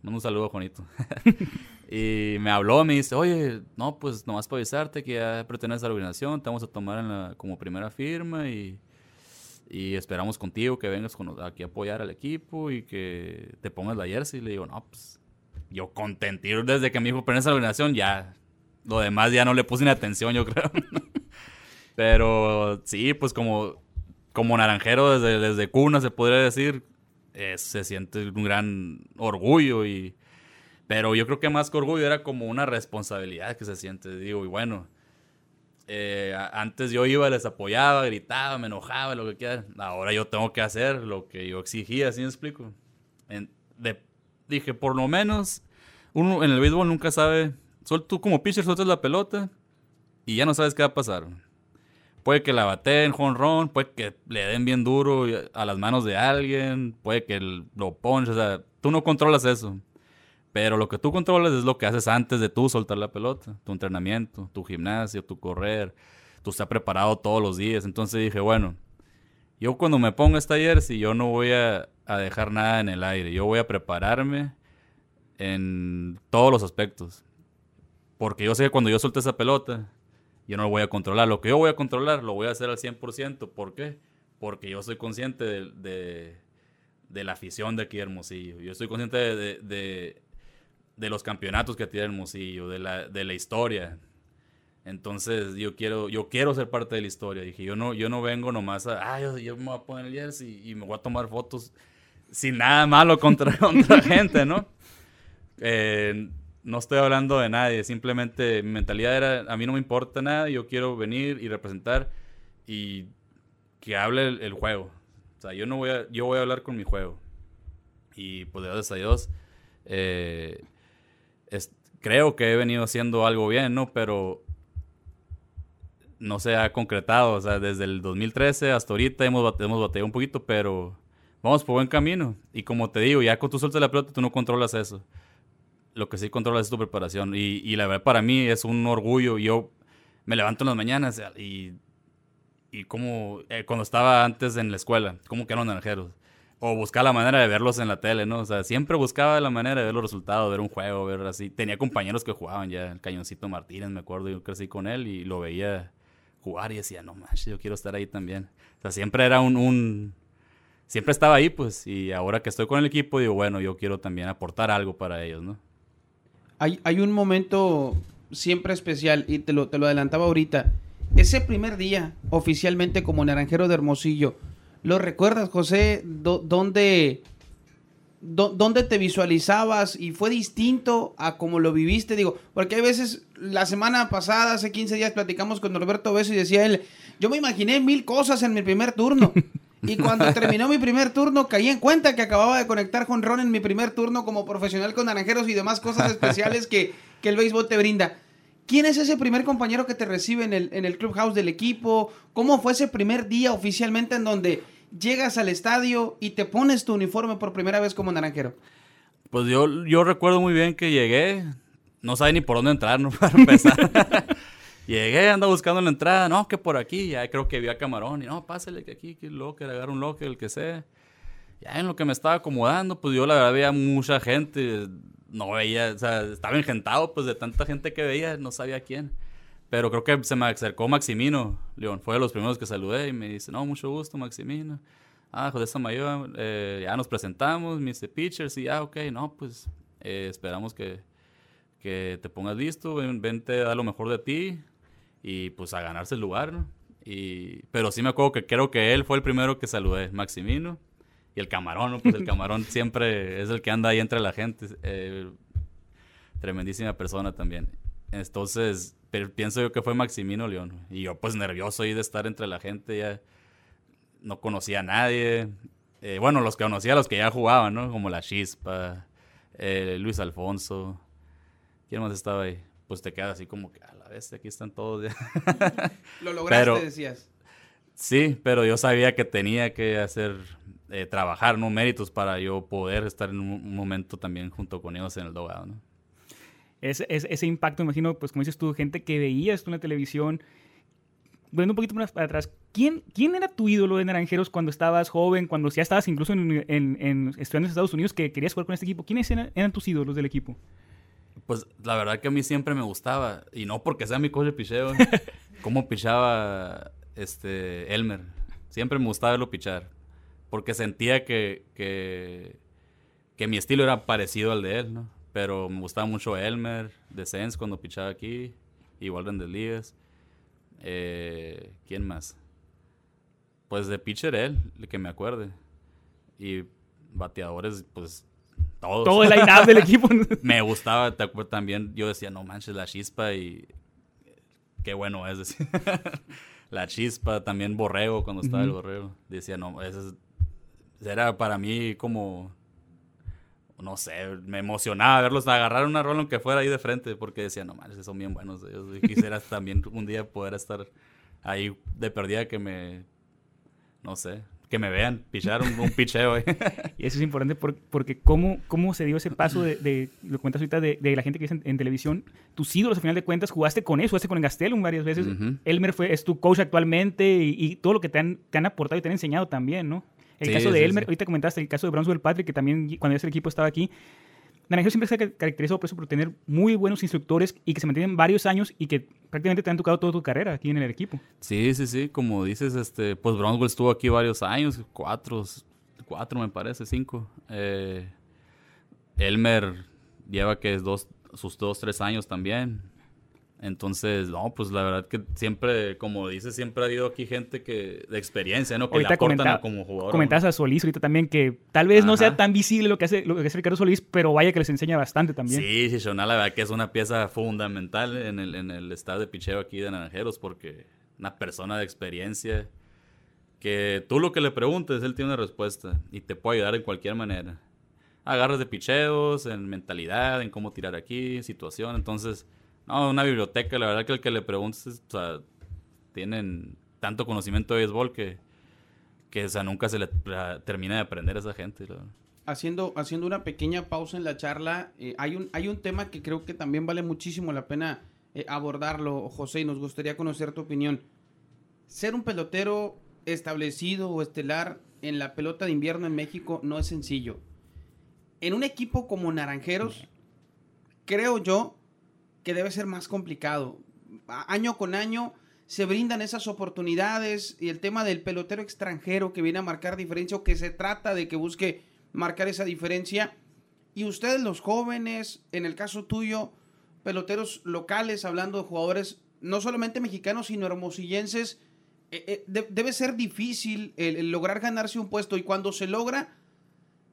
C: Mando un saludo a Juanito. y me habló, me dice, oye, no, pues nomás para avisarte que ya perteneces a la organización, te vamos a tomar en la- como primera firma y, y esperamos contigo que vengas con- aquí a apoyar al equipo y que te pongas la jersey. Y le digo, no, pues yo contentillo desde que me dijo pertenece a la organización, ya. Lo demás ya no le puse ni atención, yo creo. Pero sí, pues como, como naranjero desde, desde cuna, se podría decir, eh, se siente un gran orgullo. y Pero yo creo que más que orgullo era como una responsabilidad que se siente. Digo, y bueno, eh, antes yo iba, les apoyaba, gritaba, me enojaba, lo que quiera. Ahora yo tengo que hacer lo que yo exigía, ¿sí me explico? Dije, por lo menos, uno en el béisbol nunca sabe. Sol, tú como pitcher sueltas la pelota y ya no sabes qué va a pasar. Puede que la bateen jonrón, puede que le den bien duro a las manos de alguien, puede que lo ponches, o sea, tú no controlas eso. Pero lo que tú controlas es lo que haces antes de tú soltar la pelota, tu entrenamiento, tu gimnasio, tu correr, tú estás preparado todos los días. Entonces dije, bueno, yo cuando me pongo esta jersey, yo no voy a, dejar nada en el aire, yo voy a prepararme en todos los aspectos. Porque yo sé que cuando yo suelte esa pelota, yo no lo voy a controlar. Lo que yo voy a controlar, lo voy a hacer al 100%. ¿Por qué? Porque yo soy consciente de, la afición de aquí Hermosillo. Yo estoy consciente de- de- los campeonatos que tiene Hermosillo, de la, de la historia. Entonces yo quiero, yo quiero ser parte de la historia. Dije, yo no, yo no vengo nomás a, ah, yo, yo me voy a poner el jersey y me voy a tomar fotos sin nada malo contra, contra gente, ¿no? Eh, no estoy hablando de nadie, simplemente mi mentalidad era, a mí no me importa nada, yo quiero venir y representar y que hable el, el juego. O sea, yo no voy a, yo voy a hablar con mi juego. Y pues gracias a Dios, eh, creo que he venido haciendo algo bien, ¿no? Pero no se ha concretado. O sea, desde el 2013 hasta ahorita hemos, bate- hemos batallado un poquito, pero vamos por buen camino. Y como te digo, ya con tú sueltas la pelota, tú no controlas eso. Lo que sí controlas es tu preparación. Y, y la verdad, para mí es un orgullo. Yo me levanto en las mañanas y, y como eh, cuando estaba antes en la escuela, como que eran naranjeros. O buscaba la manera de verlos en la tele, ¿no? O sea, siempre buscaba la manera de ver los resultados, ver un juego, ver así. Tenía compañeros que jugaban ya, el Cañoncito Martínez, me acuerdo, yo crecí con él y lo veía jugar y decía, no manches, yo quiero estar ahí también. O sea, siempre era un, un- Siempre estaba ahí, pues, y ahora que estoy con el equipo, digo, bueno, yo quiero también aportar algo para ellos, ¿no?
A: Hay, hay un momento siempre especial y te lo, te lo adelantaba ahorita. Ese primer día, oficialmente como Naranjero de Hermosillo, ¿lo recuerdas, José? ¿Dónde, ¿Dónde te visualizabas y fue distinto a como lo viviste? Digo, porque hay veces, la semana pasada, hace 15 días, platicamos con Norberto Beso y decía él, yo me imaginé mil cosas en mi primer turno. Y cuando terminó mi primer turno, caí en cuenta que acababa de conectar con Ron en mi primer turno como profesional con naranjeros y demás cosas especiales que, que el béisbol te brinda. ¿Quién es ese primer compañero que te recibe en el, en el clubhouse del equipo? ¿Cómo fue ese primer día oficialmente en donde llegas al estadio y te pones tu uniforme por primera vez como naranjero?
C: Pues yo, yo recuerdo muy bien que llegué, no sabía ni por dónde entrar, ¿no? Para empezar. llegué, ando buscando la entrada, no, que por aquí, ya creo que vi a Camarón, y no, pásale que aquí, que locker, agarra un locker, el que sea. Ya en lo que me estaba acomodando, pues yo la verdad veía mucha gente, no veía, o sea, estaba engentado pues de tanta gente que veía, no sabía quién. Pero creo que se me acercó Maximino, León, fue de los primeros que saludé y me dice, no, mucho gusto, Maximino. Ah, José Samayoa, eh, ya nos presentamos, me dice pitchers, y ya, ok, no, pues eh, esperamos que, que te pongas listo, ven, vente a lo mejor de ti y pues a ganarse el lugar, ¿no? Y, pero sí me acuerdo que creo que él fue el primero que saludé, Maximino. Y el camarón, ¿no? Pues el camarón siempre es el que anda ahí entre la gente. eh, tremendísima persona también. Entonces, pero pienso yo que fue Maximino León. Y yo pues nervioso ahí de estar entre la gente, ya no conocía a nadie. Eh, bueno, los que conocía, los que ya jugaban, ¿no? Como La Chispa, eh, Luis Alfonso. ¿Quién más estaba ahí? pues te quedas así como que a la vez aquí están todos. ya".
A: Lo lograste,
C: Pero-
A: decías.
C: sí, pero yo sabía que tenía que hacer, eh, trabajar, ¿no? Méritos para yo poder estar en un, un momento también junto con ellos en el dogado, ¿no?
B: Ese, ese, ese impacto, me imagino, pues como dices tú, gente que veías tú en la televisión. Volviendo un poquito más para atrás, ¿quién, ¿quién era tu ídolo de Naranjeros cuando estabas joven, cuando ya estabas incluso en, en, en estudiando en Estados Unidos que querías jugar con este equipo? ¿Quiénes eran, eran tus ídolos del equipo?
C: Pues la verdad que a mí siempre me gustaba, y no porque sea mi coach de picheo, cómo pichaba este Elmer. Siempre me gustaba verlo pichar, porque sentía que, que, que mi estilo era parecido al de él, ¿no? Pero me gustaba mucho Elmer, de Sense cuando pichaba aquí, igual Grandes Ligas. Eh, ¿Quién más? Pues de pitcher él, el que me acuerde. Y bateadores, pues todos.
B: Todo el line-up del equipo.
C: Me gustaba también, yo decía, no manches, la chispa y qué bueno es decir. la chispa, también Borrego, cuando estaba el. Borrego. Decía, no, ese es- era para mí como, no sé, me emocionaba verlos agarrar una rola aunque fuera ahí de frente, porque decía, no manches, son bien buenos ellos. Y quisiera también un día poder estar ahí de perdida que me, no sé, que me vean pichar un, un picheo. ahí.
B: Y eso es importante por- porque cómo, cómo se dio ese paso de, de- lo cuentas ahorita, de, de la gente que ves en, en televisión. Tus ídolos, al final de cuentas, jugaste con eso, jugaste con el Gastelum varias veces.
C: Ujú.
B: Elmer fue, es tu coach actualmente y, y todo lo que te han, te han aportado y te han enseñado también, ¿no? El
C: Sí,
B: caso de Elmer, ahorita comentaste el caso de Brownsville Patrick, que también cuando ese equipo estaba aquí. Naranjero siempre se ha ca- caracterizado por eso, por tener muy buenos instructores y que se mantienen varios años y que prácticamente te han tocado toda tu carrera aquí en el equipo.
C: Sí, sí, sí, como dices, este, pues Brownsville estuvo aquí varios años, cuatro, cuatro me parece, cinco. Eh, Elmer lleva que es dos, sus dos, tres años también. Entonces, no, pues la verdad que siempre, como dices, siempre ha habido aquí gente que de experiencia, ¿no? Que le
B: Ahorita
C: aportan
B: comenta-
C: como jugador.
B: Comentabas a Solís ahorita también que tal vez no sea tan visible lo que hace lo que hace Ricardo Solís, pero vaya que les enseña bastante también.
C: Sí, Shishona, la verdad que es una pieza fundamental en el, en el staff de picheo aquí de Naranjeros, porque una persona de experiencia que tú lo que le preguntes, él tiene una respuesta y te puede ayudar en cualquier manera. Agarras de picheos, en mentalidad, en cómo tirar aquí, situación. Entonces, no, una biblioteca, la verdad que el que le preguntes, o sea, tienen tanto conocimiento de béisbol que, que o sea, nunca se le termina de aprender a esa gente.
A: haciendo, haciendo una pequeña pausa en la charla, eh, hay, un, hay un tema que creo que también vale muchísimo la pena eh, abordarlo, José, y nos gustaría conocer tu opinión. Ser un pelotero establecido o estelar en la pelota de invierno en México no es sencillo. En un equipo como Naranjeros, creo yo que debe ser más complicado. Año con año se brindan esas oportunidades y el tema del pelotero extranjero que viene a marcar diferencia o que se trata de que busque marcar esa diferencia. Y ustedes los jóvenes, en el caso tuyo, peloteros locales, hablando de jugadores no solamente mexicanos, sino hermosillenses, eh, eh, de- debe ser difícil lograr ganarse un puesto y cuando se logra,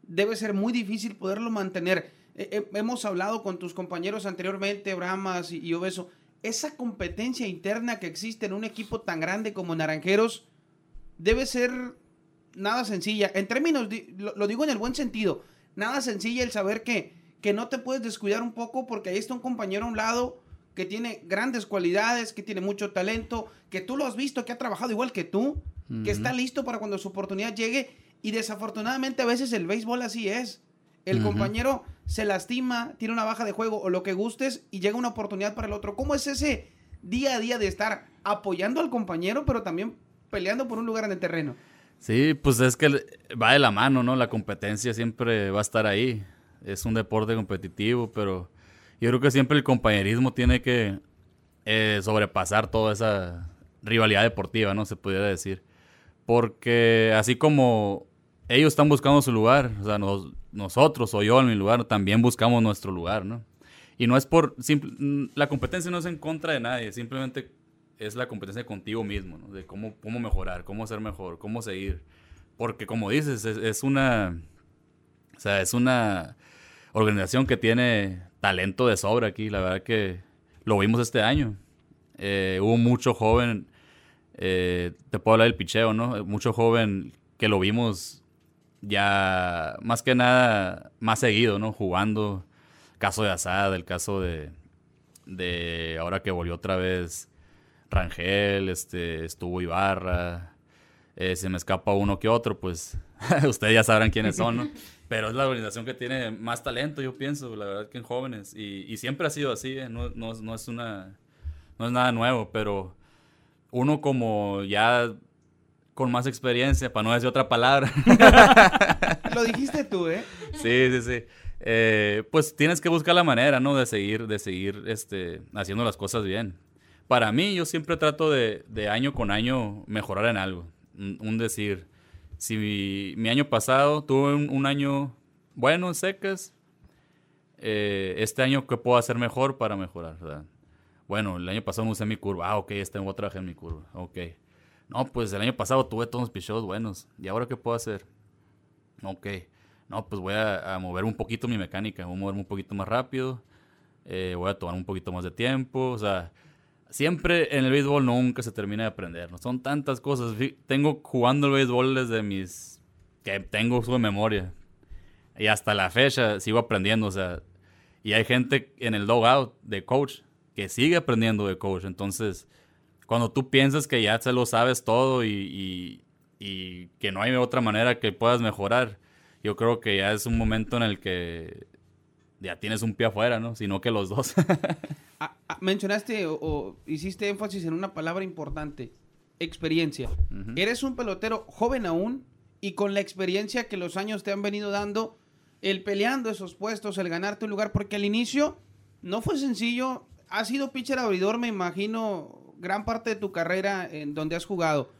A: debe ser muy difícil poderlo mantener. Eh, eh, hemos hablado con tus compañeros anteriormente, Bramas y, y Obeso, esa competencia interna que existe en un equipo tan grande como Naranjeros debe ser nada sencilla. En términos, lo, lo digo en el buen sentido, nada sencilla el saber que, que no te puedes descuidar un poco porque ahí está un compañero a un lado que tiene grandes cualidades, que tiene mucho talento, que tú lo has visto, que ha trabajado igual que tú, que está listo para cuando su oportunidad llegue y desafortunadamente a veces el béisbol así es. El compañero se lastima, tiene una baja de juego o lo que gustes y llega una oportunidad para el otro. ¿Cómo es ese día a día de estar apoyando al compañero pero también peleando por un lugar en el terreno?
C: Sí, pues es que va de la mano, ¿no? La competencia siempre va a estar ahí. Es un deporte competitivo, pero yo creo que siempre el compañerismo tiene que eh, sobrepasar toda esa rivalidad deportiva, ¿no? Se pudiera decir. Porque así como ellos están buscando su lugar, o sea, nos- nosotros o yo en mi lugar también buscamos nuestro lugar, ¿no? Y no es por... simple- mm, la competencia no es en contra de nadie, simplemente es la competencia contigo mismo, ¿no? De cómo, cómo mejorar, cómo ser mejor, cómo seguir. Porque como dices, es, es una... O sea, es una organización que tiene talento de sobra aquí. La verdad que lo vimos este año. Eh, hubo mucho joven, eh, te puedo hablar del picheo, ¿no? Mucho joven que lo vimos ya más que nada más seguido, ¿no? Jugando. Caso de Asad, el caso de, de ahora que volvió otra vez Rangel, este, estuvo Ibarra, eh, se me escapa uno que otro, pues ustedes ya sabrán quiénes son, ¿no? Pero es la organización que tiene más talento, yo pienso, la verdad que en jóvenes. Y, y siempre ha sido así, ¿eh? no, no, no es una, no es nada nuevo, pero uno como ya con más experiencia, para no decir otra palabra,
A: Lo dijiste tú, ¿eh?
C: Sí, sí, sí. Eh, pues tienes que buscar la manera, ¿no? De seguir, de seguir este, haciendo las cosas bien. Para mí, yo siempre trato de, de año con año mejorar en algo. Un, un decir, si mi, mi año pasado tuve un, un año bueno en secas, eh, este año, ¿qué puedo hacer mejor para mejorar? ¿verdad? Bueno, el año pasado no usé mi curva. Ah, ok, este año voy a trabajar en mi curva. Ok. No, pues el año pasado tuve todos los pichots buenos. ¿Y ahora qué puedo hacer? Ok. No, pues voy a, mover un poquito mi mecánica. Voy a moverme un poquito más rápido. eh, voy a tomar un poquito más de tiempo. O sea, siempre en el béisbol nunca se termina de aprender. Son tantas cosas. Tengo jugando el béisbol desde mis... que tengo su memoria. Y hasta la fecha sigo aprendiendo. O sea, y hay gente en el dogout de coach que sigue aprendiendo de coach. Entonces, cuando tú piensas que ya se lo sabes todo y, y- y que no hay otra manera que puedas mejorar, yo creo que ya es un momento en el que ya tienes un pie afuera, ¿no? Sino que los dos.
A: Ah, ah, mencionaste o, o hiciste énfasis en una palabra importante, experiencia. Eres un pelotero joven aún y con la experiencia que los años te han venido dando, el peleando esos puestos, el ganarte un lugar, porque al inicio no fue sencillo. Has sido pitcher abridor, me imagino, gran parte de tu carrera en donde has jugado.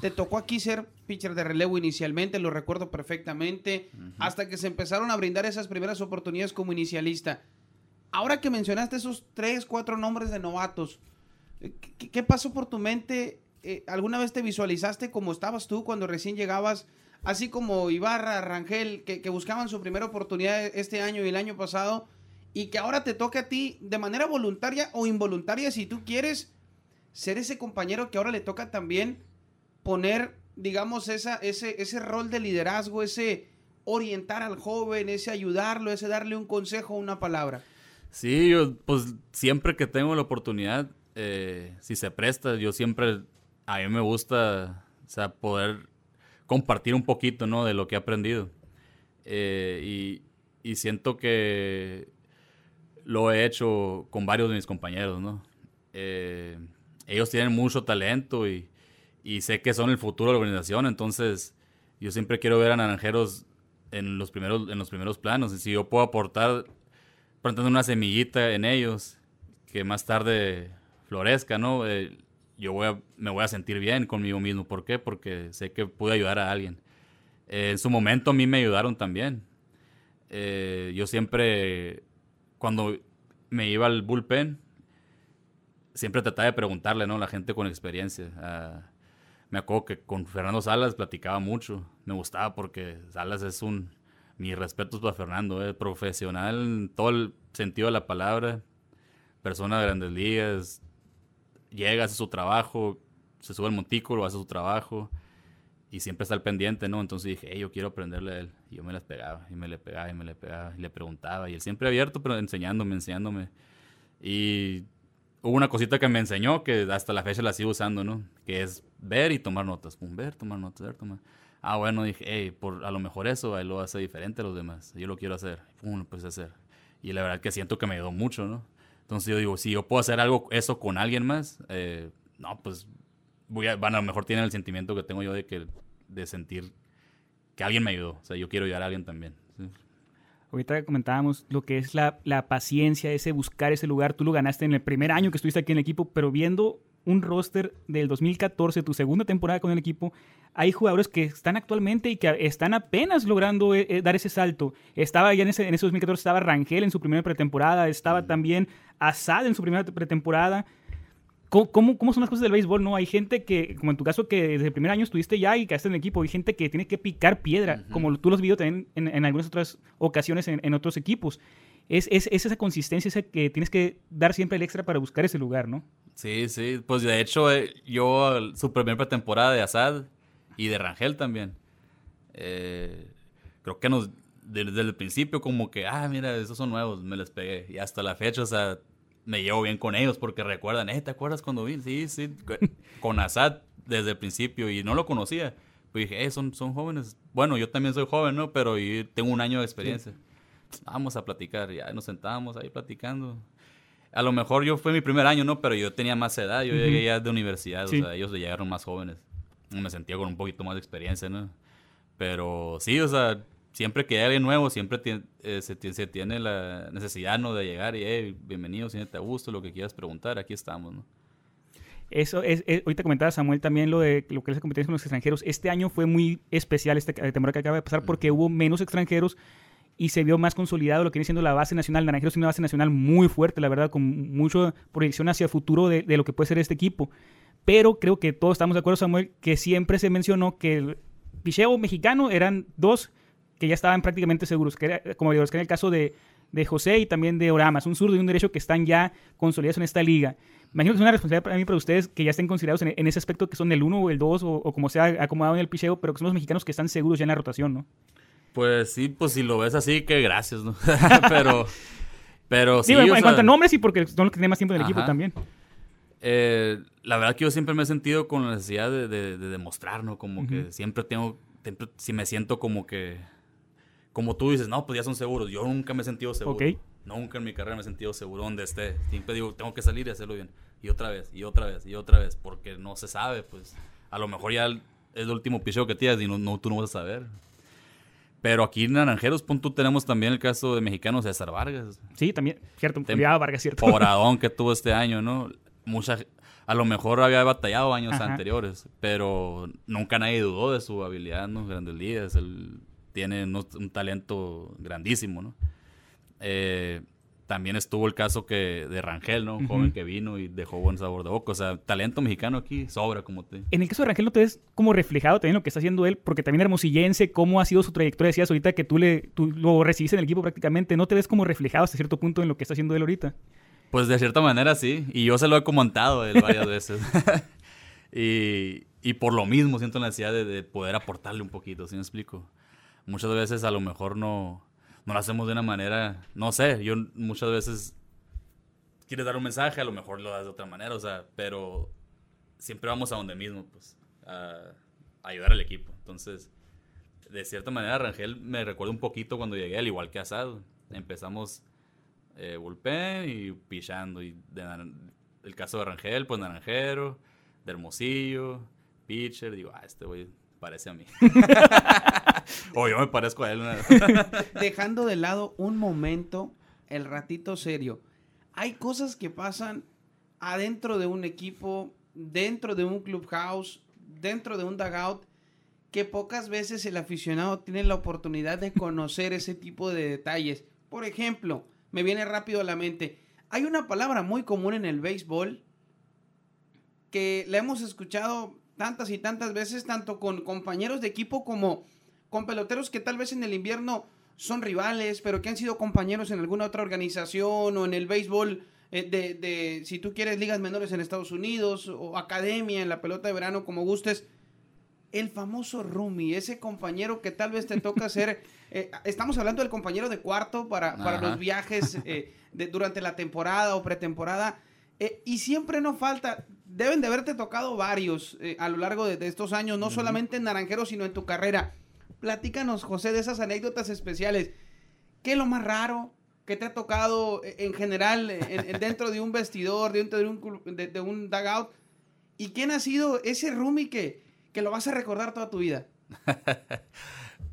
A: Te tocó aquí ser pitcher de relevo inicialmente, lo recuerdo perfectamente, hasta que se empezaron a brindar esas primeras oportunidades como inicialista. Ahora que mencionaste esos tres, cuatro nombres de novatos, eh, ¿qué, qué pasó por tu mente? Eh, ¿Alguna vez te visualizaste como estabas tú cuando recién llegabas? Así como Ibarra, Rangel, que, que buscaban su primera oportunidad este año y el año pasado, y que ahora te toca a ti de manera voluntaria o involuntaria, si tú quieres, ser ese compañero que ahora le toca también poner, digamos, esa, ese, ese rol de liderazgo, ese orientar al joven, ese ayudarlo, ese darle un consejo, una palabra.
C: Sí, yo, pues siempre que tengo la oportunidad, eh, si se presta, yo siempre, a mí me gusta, o sea, poder compartir un poquito, ¿no? De lo que he aprendido. Eh, y, siento que lo he hecho con varios de mis compañeros, ¿no? Eh, ellos tienen mucho talento y, sé que son el futuro de la organización, entonces yo siempre quiero ver a Naranjeros en los primeros, en los primeros planos. Y si yo puedo aportar plantando una semillita en ellos que más tarde florezca, ¿no? Eh, yo me voy a sentir bien conmigo mismo. ¿Por qué? Porque sé que pude ayudar a alguien. Eh, en su momento a mí me ayudaron también. Eh, yo siempre, cuando me iba al bullpen, siempre trataba de preguntarle, ¿no? La gente con experiencia. Ah, me acuerdo que con Fernando Salas platicaba mucho. Me gustaba porque Salas es un... Mis respetos para Fernando, es profesional en todo el sentido de la palabra. Persona de grandes ligas. Llega, hace su trabajo, se sube al montículo, hace su trabajo. Y siempre está al pendiente, ¿no? Entonces dije, "Hey, yo quiero aprenderle a él. Y yo me las pegaba, y me le pegaba, y me le pegaba, y le preguntaba. Y él siempre abierto, pero enseñándome, enseñándome. Y hubo una cosita que me enseñó que hasta la fecha la sigo usando, ¿no? Que es ver y tomar notas. Pum, ver, tomar notas, ver, tomar. Ah, bueno, dije, hey, por, a lo mejor eso él lo hace diferente a los demás. Yo lo quiero hacer. Pum, lo empecé a hacer. Y la verdad que siento que me ayudó mucho, ¿no? Entonces yo digo, si yo puedo hacer algo, eso con alguien más, eh, no, pues voy a, a lo mejor tienen el sentimiento que tengo yo de que de sentir que alguien me ayudó. O sea, yo quiero ayudar a alguien también.
B: Ahorita comentábamos lo que es la, la paciencia, ese buscar ese lugar. Tú lo ganaste en el primer año que estuviste aquí en el equipo, pero viendo un roster del 2014, tu segunda temporada con el equipo, hay jugadores que están actualmente y que están apenas logrando eh, eh, dar ese salto. Estaba ya en ese, en ese 2014, estaba Rangel en su primera pretemporada, estaba también Asad en su primera pretemporada. ¿Cómo, cómo, cómo son las cosas del béisbol? No, hay gente que, como en tu caso, que desde el primer año estuviste ya y quedaste en el equipo. Hay gente que tiene que picar piedra, como tú lo has visto también en, en algunas otras ocasiones en, en otros equipos. Es, es, es esa consistencia esa que tienes que dar siempre el extra para buscar ese lugar, ¿no?
C: Sí, sí. Pues de hecho, eh, yo su primera pretemporada de Assad y de Rangel también. eh, creo que nos, desde el principio como que, ah, mira, esos son nuevos, me les pegué. Y hasta la fecha, o sea, me llevo bien con ellos porque recuerdan, eh, ¿te acuerdas cuando vine? Sí, sí, con Asad desde el principio y no lo conocía. Pues dije, eh, son, son jóvenes. Bueno, yo también soy joven, ¿no? Pero yo tengo un año de experiencia. Vamos a platicar, ya nos sentábamos ahí platicando. A lo mejor yo fue mi primer año, ¿no? Pero yo tenía más edad, yo llegué ya de universidad,
B: Sí.
C: o sea, ellos llegaron más jóvenes. Me sentía con un poquito más de experiencia, ¿no? Pero sí, o sea, siempre que hay alguien nuevo, siempre tien- eh, se, ti- se tiene la necesidad, ¿no? De llegar y, hey, bienvenido, siéntete a gusto, lo que quieras preguntar, aquí estamos, ¿no?
B: Eso es, es- ahorita comentaba Samuel también lo de lo que es la competencia con los extranjeros. Este año fue muy especial, esta temporada que acaba de pasar, porque hubo menos extranjeros y se vio más consolidado lo que viene siendo la base nacional. Naranjeros tiene una base nacional muy fuerte, la verdad, con mucha proyección hacia el futuro de, de lo que puede ser este equipo. Pero creo que todos estamos de acuerdo, Samuel, que siempre se mencionó que el picheo mexicano eran dos que ya estaban prácticamente seguros, que era, como digo, que en el caso de, de José y también de Oramas, un zurdo y un derecho que están ya consolidados en esta liga. Imagino que es una responsabilidad para mí, para ustedes, que ya estén considerados en, en ese aspecto, que son el 1 o el 2 o, o como sea acomodado en el picheo, pero que son los mexicanos que están seguros ya en la rotación, ¿no?
C: Pues sí, pues si lo ves así, que gracias, ¿no? pero, pero sí,
B: en,
C: o
B: en
C: sea,
B: cuanto a nombres y porque son los que tienen más tiempo en el equipo también.
C: eh, la verdad que yo siempre me he sentido con la necesidad de, de- de demostrar, ¿no? Como que siempre tengo, siempre- si me siento como que, como tú dices, no, pues ya son seguros. Yo nunca me he sentido seguro.
B: Ok.
C: Nunca en mi carrera me he sentido seguro donde esté. Siempre digo, tengo que salir y hacerlo bien. Y otra vez, y otra vez, y otra vez, porque no se sabe, pues. A lo mejor ya es el último picheo que tienes y no, no, tú no vas a saber. Pero aquí en Naranjeros, pon tú, tenemos también el caso de mexicano César Vargas.
B: Sí, también, cierto.
C: Tem-
B: Olvidaba Vargas, cierto.
C: Pobradón que tuvo este año, ¿no? Mucha, a lo mejor había batallado años
B: Ajá.
C: anteriores, pero nunca nadie dudó de su habilidad, ¿no? Grandes ligas, él tiene un talento grandísimo, ¿no? Eh, también estuvo el caso que de Rangel, ¿no? Un joven que vino y dejó buen sabor de boca. O sea, talento mexicano aquí sobra, como te...
B: En el caso de Rangel, ¿no te ves como reflejado también lo que está haciendo él? Porque también hermosillense, cómo ha sido su trayectoria. Decías ahorita que tú, le, tú lo recibiste en el equipo prácticamente. ¿No te ves como reflejado hasta cierto punto en lo que está haciendo él ahorita?
C: Pues de cierta manera sí, y yo se lo he comentado a él varias veces. y, y por lo mismo siento la necesidad de, de poder aportarle un poquito, ¿sí me explico? Muchas veces a lo mejor no, no lo hacemos de una manera, no sé, yo muchas veces quieres dar un mensaje, a lo mejor lo das de otra manera, o sea, pero siempre vamos a donde mismo, pues, a, ayudar al equipo. Entonces, de cierta manera, Rangel me recuerda un poquito cuando llegué, al igual que Asado. Empezamos eh, bullpen y pichando. Y de el caso de Rangel, pues naranjero, de Hermosillo, pitcher. Digo, ah, este güey parece a mí. o yo me parezco a él.
A: Dejando de lado un momento el ratito serio. Hay cosas que pasan adentro de un equipo, dentro de un clubhouse, dentro de un dugout, que pocas veces el aficionado tiene la oportunidad de conocer ese tipo de detalles. Por ejemplo, me viene rápido a la mente, hay una palabra muy común en el béisbol que la hemos escuchado tantas y tantas veces, tanto con compañeros de equipo como con peloteros que tal vez en el invierno son rivales, pero que han sido compañeros en alguna otra organización o en el béisbol eh, de, de, si tú quieres, ligas menores en Estados Unidos o academia en la pelota de verano, como gustes. El famoso roomie, ese compañero que tal vez te toca ser, eh, estamos hablando del compañero de cuarto para, para los viajes eh, de- durante la temporada o pretemporada. Eh, y siempre no falta, deben de haberte tocado varios eh, a lo largo de, de estos años, no solamente en Naranjero, sino en tu carrera. Platícanos, José, de esas anécdotas especiales. ¿Qué es lo más raro que te ha tocado eh, en general en- en- dentro de un vestidor, dentro de un, de, de un dugout? ¿Y quién ha sido ese roomie que, que lo vas a recordar toda tu vida?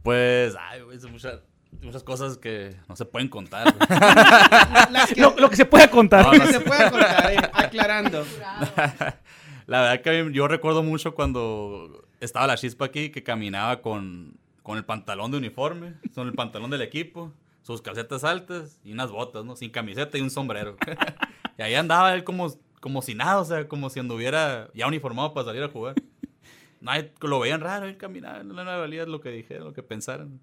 C: Pues, ay, güey, son muchas, muchas cosas que no se pueden contar.
A: Que,
B: Lo, lo que se pueda contar.
C: No,
A: que
C: no
A: se pueda contar, eh, aclarando.
C: La verdad que yo recuerdo mucho cuando estaba la chispa aquí que caminaba con, con el pantalón de uniforme, con el pantalón del equipo, sus calcetas altas y unas botas, ¿no? Sin camiseta y un sombrero. y ahí andaba él como, como si nada, o sea, como si anduviera ya uniformado para salir a jugar. Nadie lo veían raro, él caminaba, no le valía lo que dijeran, lo que pensaran.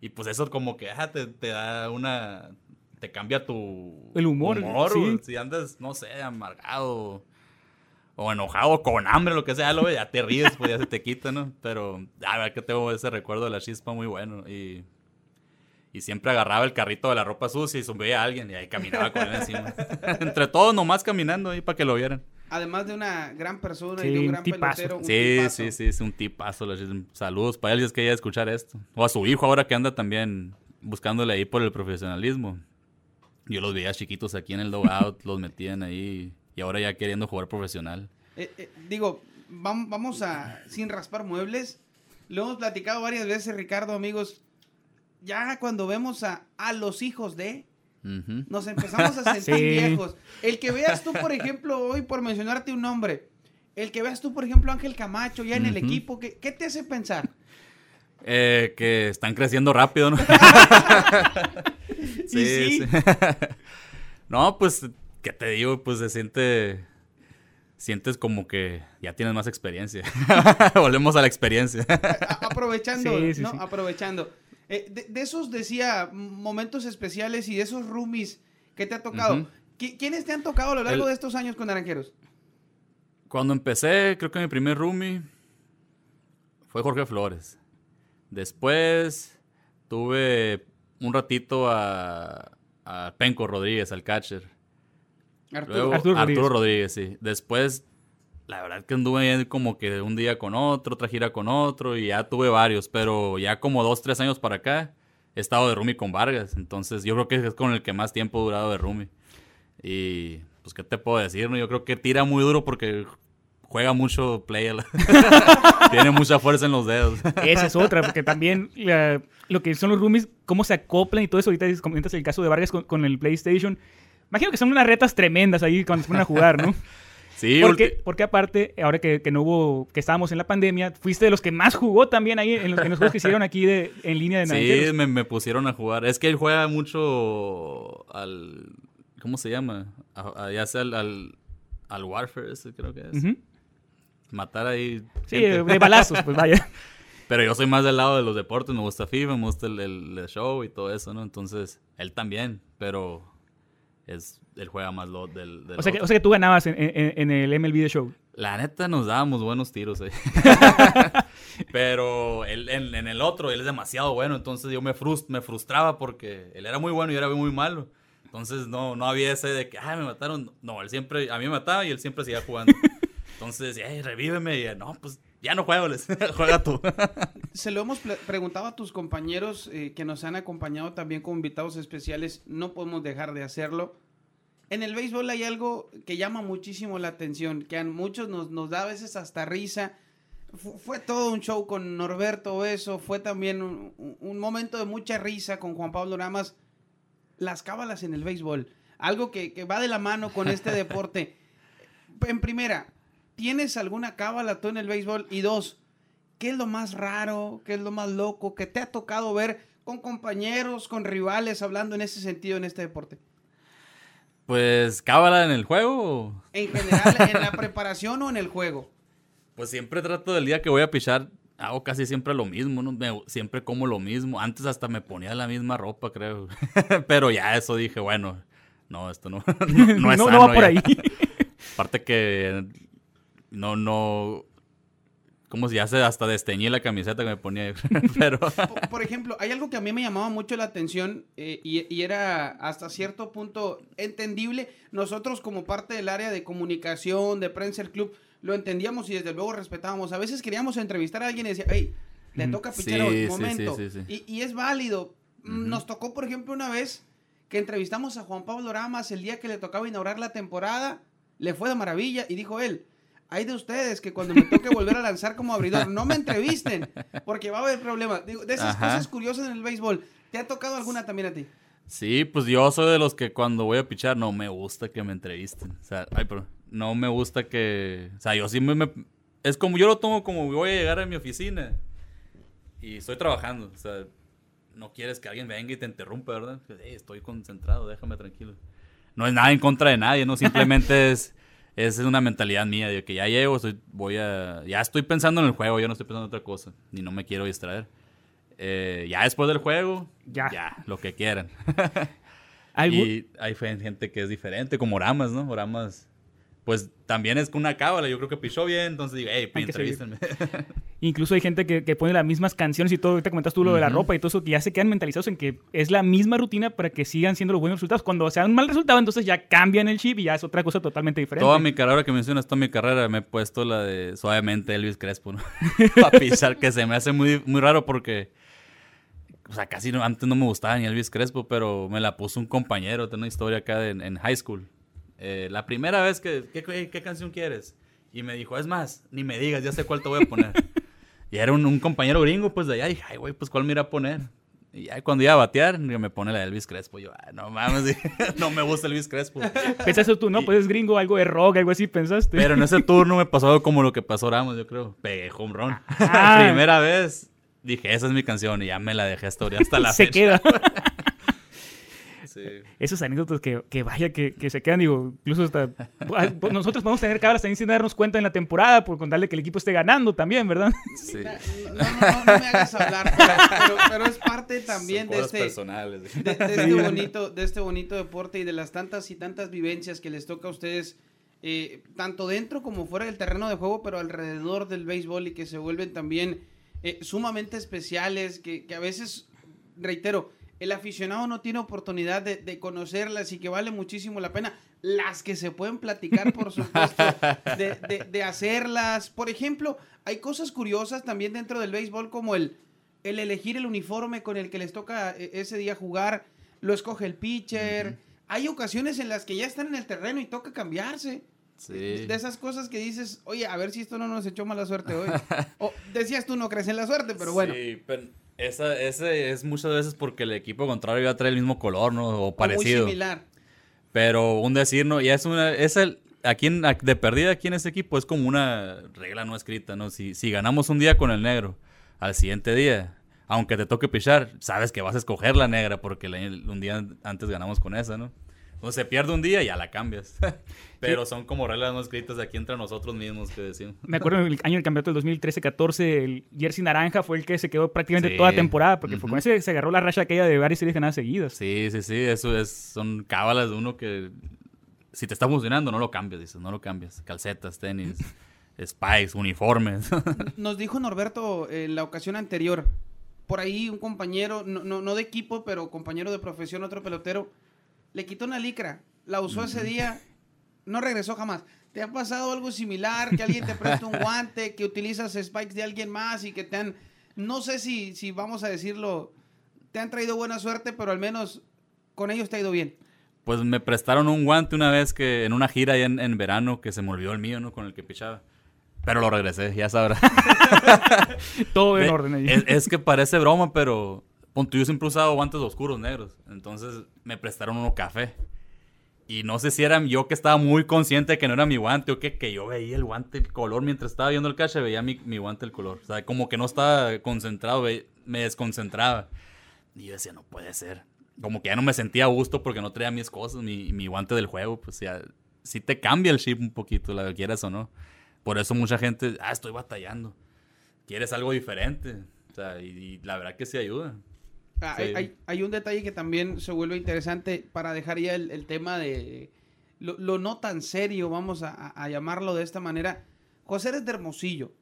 C: Y pues eso como que ah, te, te da una... Te cambia tu...
B: El humor, sí.
C: güey. Si andas, no sé, amargado o enojado, con hambre, lo que sea, lo ya te ríes, pues ya se te quita, ¿no? Pero a ver que tengo ese recuerdo de la chispa muy bueno y, Y siempre agarraba el carrito de la ropa sucia y subía a alguien y ahí caminaba con él encima. Entre todos nomás caminando ahí para que lo vieran.
A: Además de una gran persona
B: Sí,
A: y de un gran
B: tipazo.
A: pelotero. un
C: Sí,
A: tipazo.
C: sí, sí, es un tipazo. Saludos para él si es que ella escuchar esto. O a su hijo ahora que anda también buscándole ahí por el profesionalismo. Yo los veía chiquitos aquí en el dogout, los metían ahí y ahora ya queriendo jugar profesional.
A: Eh, eh, digo, vam- vamos a, sin raspar muebles, lo hemos platicado varias veces, Ricardo, amigos, ya cuando vemos a, a los hijos de, nos empezamos a sentir
B: Sí.
A: viejos. El que veas tú, por ejemplo, hoy por mencionarte un nombre, el que veas tú, por ejemplo, Ángel Camacho ya en el equipo, ¿qué, qué te hace pensar?
C: Eh, que están creciendo rápido, ¿no?
A: Y sí.
C: no, pues, ¿qué te digo? Pues se siente. Sientes como que ya tienes más experiencia. Volvemos a la experiencia.
A: A- aprovechando,
B: Sí, sí,
A: ¿no?
B: sí.
A: Aprovechando. Eh, de, de esos, decía, momentos especiales y de esos roomies que te ha tocado.
C: Ujú.
A: ¿Qui- ¿Quiénes te han tocado a lo largo
C: El-
A: de estos años con Naranjeros?
C: Cuando empecé, creo que mi primer roomie fue Jorge Flores. Después tuve un ratito a, a Penco Rodríguez, al catcher.
A: Arturo.
C: Luego
B: Arturo
C: Arturo,
B: Rodríguez.
C: Rodríguez, sí. Después, la verdad que anduve como que un día con otro, otra gira con otro, y ya tuve varios, pero ya como dos, tres años para acá, he estado de roomie con Vargas. Entonces, yo creo que es con el que más tiempo he durado de roomie. Y, pues, ¿qué te puedo decir? no? Yo creo que tira muy duro porque juega mucho play. a la- Tiene mucha fuerza en los dedos.
B: Esa es otra, porque también la- lo que son los roomies, cómo se acoplan y todo eso. Ahorita comentas el caso de Vargas con, con el PlayStation. Imagino que son unas retas tremendas ahí cuando se ponen a jugar, ¿no?
C: Sí,
B: Porque, porque aparte, ahora que, que no hubo, que estábamos en la pandemia, fuiste de los que más jugó también ahí en los, en los juegos que hicieron aquí de, en línea de
C: Sí,
B: Naranjeros.
C: me, me pusieron a jugar. Es que él juega mucho al. ¿Cómo se llama? A- a- ya sea al, al, al Warfare, ese creo que es. Matar ahí.
B: Sí,
C: gente.
B: de, de balazos, pues vaya.
C: Pero yo soy más del lado de los deportes. Me gusta FIFA, me gusta el, el- el show y todo eso, ¿no? Entonces, él también. Pero es él juega más lo del. del
B: O sea, que, o sea que tú ganabas en, en- en el MLB The Show.
C: La neta nos dábamos buenos tiros ahí. Pero él, en, en el otro, él es demasiado bueno. Entonces yo me, frus- me frustraba porque él era muy bueno y yo era muy malo. Entonces no, no había ese de que, ah, me mataron. No, él siempre, a mí me mataba y él siempre seguía jugando. Entonces, hey, revíveme. Y no, pues ya no juego, les juega tú.
A: Se lo hemos preguntado a tus compañeros eh, que nos han acompañado también como invitados especiales. No podemos dejar de hacerlo. En el béisbol hay algo que llama muchísimo la atención, que a muchos nos, nos da a veces hasta risa. Fu- fue todo un show con Norberto eso, fue también un, un- un momento de mucha risa con Juan Pablo Ramas. Las cábalas en el béisbol, algo que, que va de la mano con este deporte. En primera, ¿tienes alguna cábala tú en el béisbol? Y dos, ¿qué es lo más raro, qué es lo más loco que te ha tocado ver con compañeros, con rivales, hablando en ese sentido en este deporte?
C: Pues, cábala en el juego.
A: En general, en la preparación o en el juego.
C: Pues siempre trato del día que voy a pichar, hago casi siempre lo mismo, ¿no? Me- siempre como lo mismo. Antes hasta me ponía la misma ropa, creo. Pero ya eso dije, bueno, no, esto no, no, no es
B: no,
C: sano
B: no va por
C: ya.
B: ahí.
C: Aparte que no, no, como si hace hasta desteñí la camiseta que me ponía. Pero
A: Por, por ejemplo, hay algo que a mí me llamaba mucho la atención eh, y, y era hasta cierto punto entendible. Nosotros como parte del área de comunicación, de prensa, el club, lo entendíamos y desde luego respetábamos. A veces queríamos entrevistar a alguien y decía, hey, le toca pichar hoy,
C: sí,
A: momento.
C: sí, sí, sí.
A: Y, y es válido. Mm. Nos tocó, por ejemplo, una vez que entrevistamos a Juan Pablo Ramas el día que le tocaba inaugurar la temporada. Le fue de maravilla y dijo él, hay de ustedes que cuando me toque volver a lanzar como abridor, no me entrevisten, porque va a haber problemas. Digo, de esas
C: Ajá.
A: cosas curiosas en el béisbol, ¿te ha tocado alguna también a ti?
C: sí, pues yo soy de los que cuando voy a pichar no me gusta que me entrevisten. O sea, ay, pero no me gusta que, o sea, yo sí me, me- es como yo lo tomo como voy a llegar a mi oficina y estoy trabajando, o sea, no quieres que alguien venga y te interrumpa, ¿verdad? Estoy concentrado, déjame tranquilo. No es nada en contra de nadie, ¿no? Simplemente es, es una mentalidad mía de que ya llego, soy- voy a, ya estoy pensando en el juego, yo no estoy pensando en otra cosa, ni no me quiero distraer. Eh, ya después del juego,
B: Ya.
C: ya, lo que quieran.
B: ¿Algún-
C: Y hay gente que es diferente, como Oramas, ¿no? Oramas, pues también es con una cábala. Yo creo que pichó bien, entonces digo, hey, entrevístenme.
B: Incluso hay gente que, que pone las mismas canciones y todo. Ahorita comentas tú lo de la ropa y todo eso, que ya se quedan mentalizados en que es la misma rutina para que sigan siendo los buenos resultados. Cuando sea un mal resultado, entonces ya cambian el chip y ya es otra cosa totalmente diferente.
C: Toda mi carrera, ahora que mencionas, toda mi carrera me he puesto la de suavemente Elvis Crespo, ¿no? Para pisar, que se me hace muy, muy raro porque, o sea, casi no- antes no me gustaba ni Elvis Crespo, pero me la puso un compañero, tengo una historia acá en, en high school. Eh, la primera vez que, ¿qué, qué, qué canción quieres? Y me dijo, es más, ni me digas, ya sé cuál te voy a poner. y era un, un compañero gringo, pues de allá, y dije, ay, güey, pues cuál me irá a poner. Y ya cuando iba a batear, me pone la de Elvis Crespo. Yo, "Ay, no mames, no me gusta Elvis Crespo.
B: Pensaste tú, no, pues es gringo, algo de rock, algo así, pensaste.
C: Pero en ese turno me pasó como lo que pasó Ramos, yo creo. Pegué home run.
B: Ah.
C: Primera vez dije, esa es mi canción y ya me la dejé hasta, hasta la
B: se
C: fecha.
B: queda.
C: Sí.
B: Esos anécdotas que, que vaya, que, que se quedan, digo, incluso hasta... pues Nosotros podemos tener cabras también sin darnos cuenta en la temporada por contarle que el equipo esté ganando también, ¿verdad?
C: Sí.
A: No, no, no, no me hagas hablar, pero, pero- pero es parte también de este,
C: personales.
A: de, de este bonito, de este bonito deporte y de las tantas y tantas vivencias que les toca a ustedes, eh, tanto dentro como fuera del terreno de juego, pero alrededor del béisbol y que se vuelven también eh, sumamente especiales, que, que a veces, reitero, el aficionado no tiene oportunidad de, de conocerlas y que vale muchísimo la pena. Las que se pueden platicar, por supuesto, de, de- de hacerlas. Por ejemplo, hay cosas curiosas también dentro del béisbol como el, el elegir el uniforme con el que les toca eh, ese día jugar, lo escoge el pitcher. Hay ocasiones en las que ya están en el terreno y toca cambiarse.
C: Sí.
A: De esas cosas que dices, oye, a ver si esto no nos echó mala suerte hoy. o decías tú, no crees en la suerte, pero bueno.
C: Sí, pero esa, ese es muchas veces porque el equipo contrario ya trae el mismo color, ¿no? O
A: o
C: parecido.
A: Muy similar.
C: Pero un decir, ¿no? Y es una, es el, aquí en, de perdida aquí en ese equipo es como una regla no escrita, ¿no? Si, si ganamos un día con el negro, al siguiente día, aunque te toque pichar, sabes que vas a escoger la negra porque un día antes ganamos con esa, ¿no? Entonces se pierde un día y ya la cambias. Pero son como reglas no escritas aquí entre nosotros mismos que decimos.
B: Me acuerdo el año del campeonato del 2013-14, el jersey naranja fue el que se quedó prácticamente
C: Sí.
B: toda temporada, porque fue
C: Ujú.
B: con ese se agarró la racha aquella de varias series ganadas seguidas.
C: Sí, sí, sí, eso es, son cábalas de uno que si te está funcionando no lo cambias, dices, no lo cambias. Calcetas, tenis, spikes, uniformes.
A: Nos dijo Norberto en la ocasión anterior, por ahí un compañero, no, no, no de equipo, pero compañero de profesión, otro pelotero, le quitó una licra, la usó ese día, no regresó jamás. ¿Te ha pasado algo similar? Que alguien te presta un guante, que utilizas spikes de alguien más y que te han, no sé si, si vamos a decirlo, te han traído buena suerte, pero al menos con ellos te ha ido bien.
C: Pues me prestaron un guante una vez que en una gira en, en verano que se me olvidó el mío, ¿no? Con el que pichaba. Pero lo regresé, ya sabrás.
B: Todo en orden ahí.
C: Es, es que parece broma, pero pon tú, yo siempre usado guantes oscuros negros. Entonces me prestaron uno café. Y no sé si era yo que estaba muy consciente de que no era mi guante o que, que yo veía el guante, el color, mientras estaba viendo el cache, veía mi, mi guante, el color. O sea, como que no estaba concentrado, me desconcentraba. Y yo decía, no puede ser. Como que ya no me sentía a gusto porque no traía mis cosas, mi, mi guante del juego. Pues ya, sí te cambia el chip un poquito, la quieras o no. Por eso mucha gente, ah, estoy batallando. Quieres algo diferente. O sea, y la verdad que sí ayuda.
A: Ah. Hay, hay- hay un detalle que también se vuelve interesante para dejar ya el, el tema de lo, lo no tan serio, vamos a, llamarlo de esta manera. José eres de Hermosillo,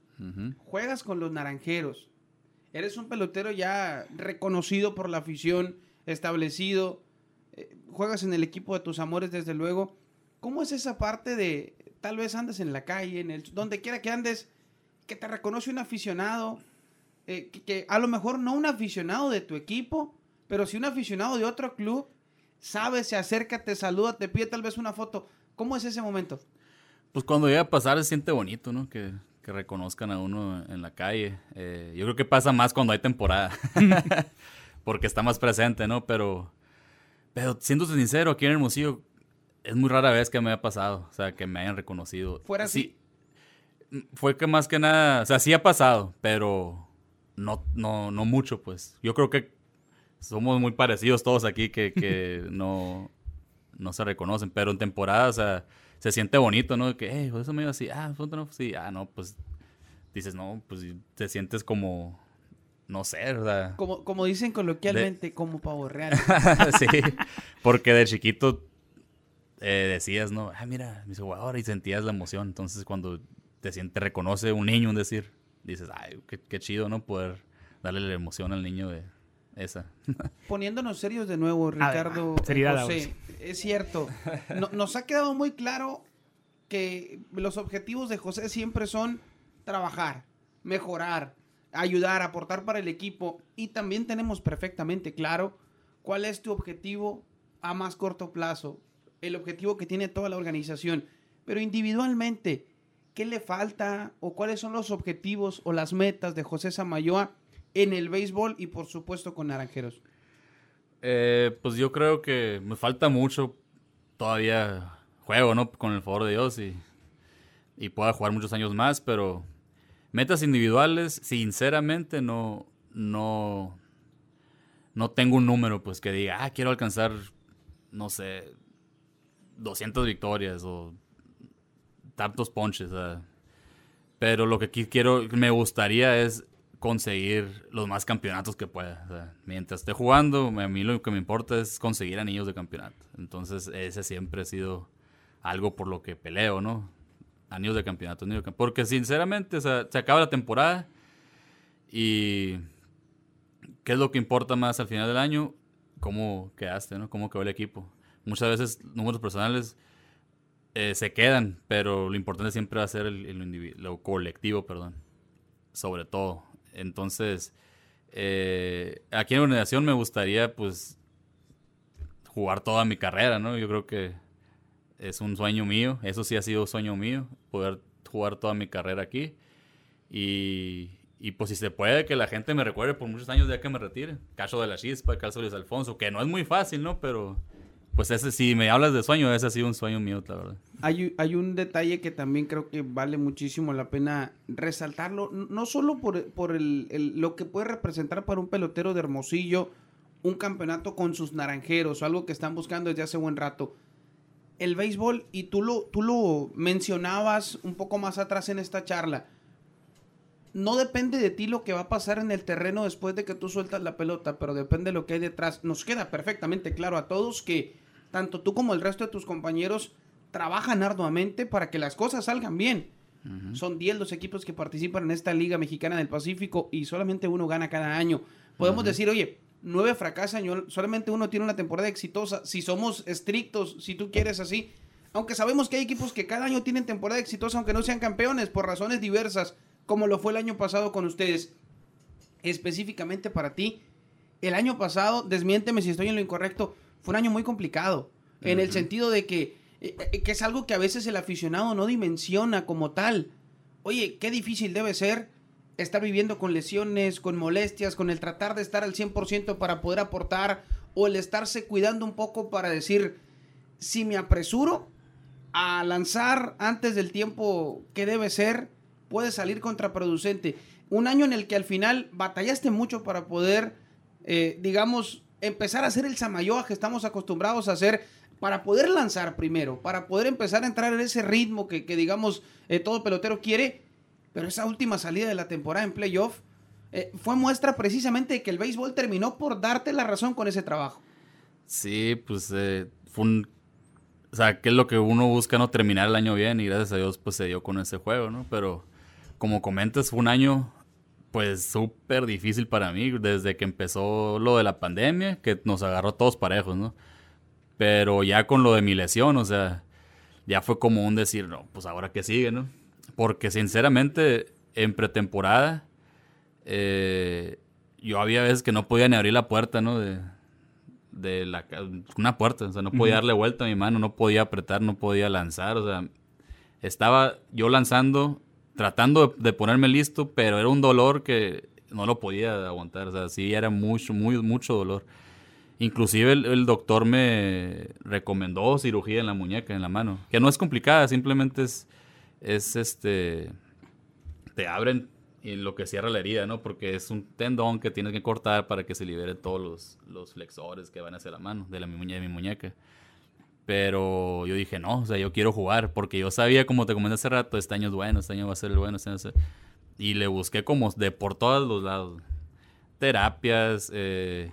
A: juegas con los naranjeros, eres un pelotero ya reconocido por la afición, establecido, eh, juegas en el equipo de tus amores desde luego. ¿Cómo es esa parte de tal vez andes en la calle, en el donde quiera que andes, que te reconoce un aficionado, eh, que, que a lo mejor no un aficionado de tu equipo, pero sí un aficionado de otro club, sabe, se acerca, te saluda, te pide tal vez una foto. ¿Cómo es ese momento?
C: Pues cuando llega a pasar se siente bonito, ¿no? Que, que reconozcan a uno en la calle. Eh, yo creo que pasa más cuando hay temporada. Porque está más presente, ¿no? Pero, pero siendo sincero, aquí en Hermosillo es muy rara vez que me ha pasado. O sea, que me hayan reconocido.
A: Fuera
C: sí. Fue que más que nada, o sea, sí ha pasado, pero no, no, no mucho, pues. Yo creo que somos muy parecidos todos aquí que, que no, no se reconocen, pero en temporada, o sea, se siente bonito, ¿no? Que, hey, eso me iba así, ah, ¿cuánto no? Sí, ah, no, pues dices, no, pues te sientes como, no sé, ¿verdad?
A: Como, como dicen coloquialmente, como pavo real.
C: sí, porque de chiquito eh, decías, ¿no? Ah, mira, mi jugador, y sentías la emoción. Entonces, cuando te siente, reconoce un niño, un decir, dices, ay, qué, qué chido, ¿no? Poder darle la emoción al niño de esa.
A: Poniéndonos serios de nuevo, Ricardo.
B: Ah, seriedad,
A: José, es cierto. No- nos ha quedado muy claro que los objetivos de José siempre son trabajar, mejorar, ayudar, aportar para el equipo. Y también tenemos perfectamente claro cuál es tu objetivo a más corto plazo, el objetivo que tiene toda la organización. Pero individualmente, ¿qué le falta o cuáles son los objetivos o las metas de José Samayoa en el béisbol y por supuesto con Naranjeros?
C: Eh, pues yo creo que me falta mucho todavía juego, ¿no? Con el favor de Dios y, y pueda jugar muchos años más, pero metas individuales, sinceramente no, no, no tengo un número pues que diga, ah, quiero alcanzar, no sé, 200 victorias o tantos ponches. Pero lo que qui- quiero, me gustaría es conseguir los más campeonatos que pueda. o sea, mientras esté jugando, a mí lo que me importa es conseguir anillos de campeonato. Entonces, ese siempre ha sido algo por lo que peleo, ¿no? Anillos de campeonato, anillos de campeonato. Porque sinceramente, o sea, se acaba la temporada y ¿qué es lo que importa más al final del año? ¿Cómo quedaste, no? ¿Cómo quedó el equipo? Muchas veces números personales eh, se quedan, pero lo importante siempre va a ser el, lo colectivo, perdón. Sobre todo. Entonces, eh, aquí en la organización me gustaría, pues, jugar toda mi carrera, ¿no? Yo creo que es un sueño mío. Eso sí ha sido un sueño mío, poder jugar toda mi carrera aquí. Y, pues si se puede, que la gente me recuerde por muchos años ya que me retire. Caso de la Chispa, de Luis Alfonso, que no es muy fácil, ¿no? Pero, pues ese, si me hablas de sueño, ese ha sido un sueño mío, la verdad.
A: Hay, hay un detalle que también creo que vale muchísimo la pena resaltarlo, no solo por, por el, lo que puede representar para un pelotero de Hermosillo un campeonato con sus naranjeros algo que están buscando desde hace buen rato. El béisbol, y tú lo, tú lo mencionabas un poco más atrás en esta charla, no depende de ti lo que va a pasar en el terreno después de que tú sueltas la pelota, pero depende de lo que hay detrás. Nos queda perfectamente claro a todos que tanto tú como el resto de tus compañeros trabajan arduamente para que las cosas salgan bien. Son 10 los equipos que participan en esta Liga Mexicana del Pacífico y solamente uno gana cada año. Podemos decir, oye, nueve fracasan, solamente uno tiene una temporada exitosa. Si somos estrictos, si tú quieres así. Aunque sabemos que hay equipos que cada año tienen temporada exitosa, aunque no sean campeones, por razones diversas, como lo fue el año pasado con ustedes. Específicamente para ti, el año pasado, desmiénteme si estoy en lo incorrecto, fue un año muy complicado. En el sentido de que, eh, eh, que es algo que a veces el aficionado no dimensiona como tal. Oye, qué difícil debe ser estar viviendo con lesiones, con molestias, con el tratar de estar al 100% para poder aportar o el estarse cuidando un poco para decir, si me apresuro a lanzar antes del tiempo que debe ser, puede salir contraproducente. Un año en el que al final batallaste mucho para poder, eh, digamos, empezar a hacer el Samayoa que estamos acostumbrados a hacer, para poder lanzar primero, para poder empezar a entrar en ese ritmo que, que, digamos, eh, todo pelotero quiere. Pero esa última salida de la temporada en playoff eh, fue muestra precisamente de que el béisbol terminó por darte la razón con ese trabajo.
C: Sí, pues eh, fue un... O sea, ¿qué es lo que uno busca, no? Terminar el año bien y gracias a Dios pues se dio con ese juego, ¿no? Pero como comentas, fue un año pues súper difícil para mí desde que empezó lo de la pandemia, que nos agarró todos parejos, ¿no? Pero ya con lo de mi lesión, o sea, ya fue como un decir, no, pues ahora que sigue, ¿no? Porque sinceramente, en pretemporada, eh, yo había veces que no podía ni abrir la puerta, ¿no? De, de la, una puerta, o sea, no podía darle vuelta a mi mano, no podía apretar, no podía lanzar, o sea, estaba yo lanzando, tratando de, ponerme listo, pero era un dolor que no lo podía aguantar, o sea, sí era mucho, muy, mucho dolor. Inclusive el, doctor me recomendó cirugía en la muñeca, en la mano, que no es complicada, simplemente es, es este, te abren y lo que cierra la herida, ¿no? Porque es un tendón que tienes que cortar para que se liberen todos los, los flexores que van hacia la mano de, la, de mi muñeca. Pero yo dije, no, o sea, yo quiero jugar, porque yo sabía, como te comenté hace rato, este año es bueno, este año va a ser el bueno, este año va a ser... Y le busqué como de por todos los lados. Terapias, eh,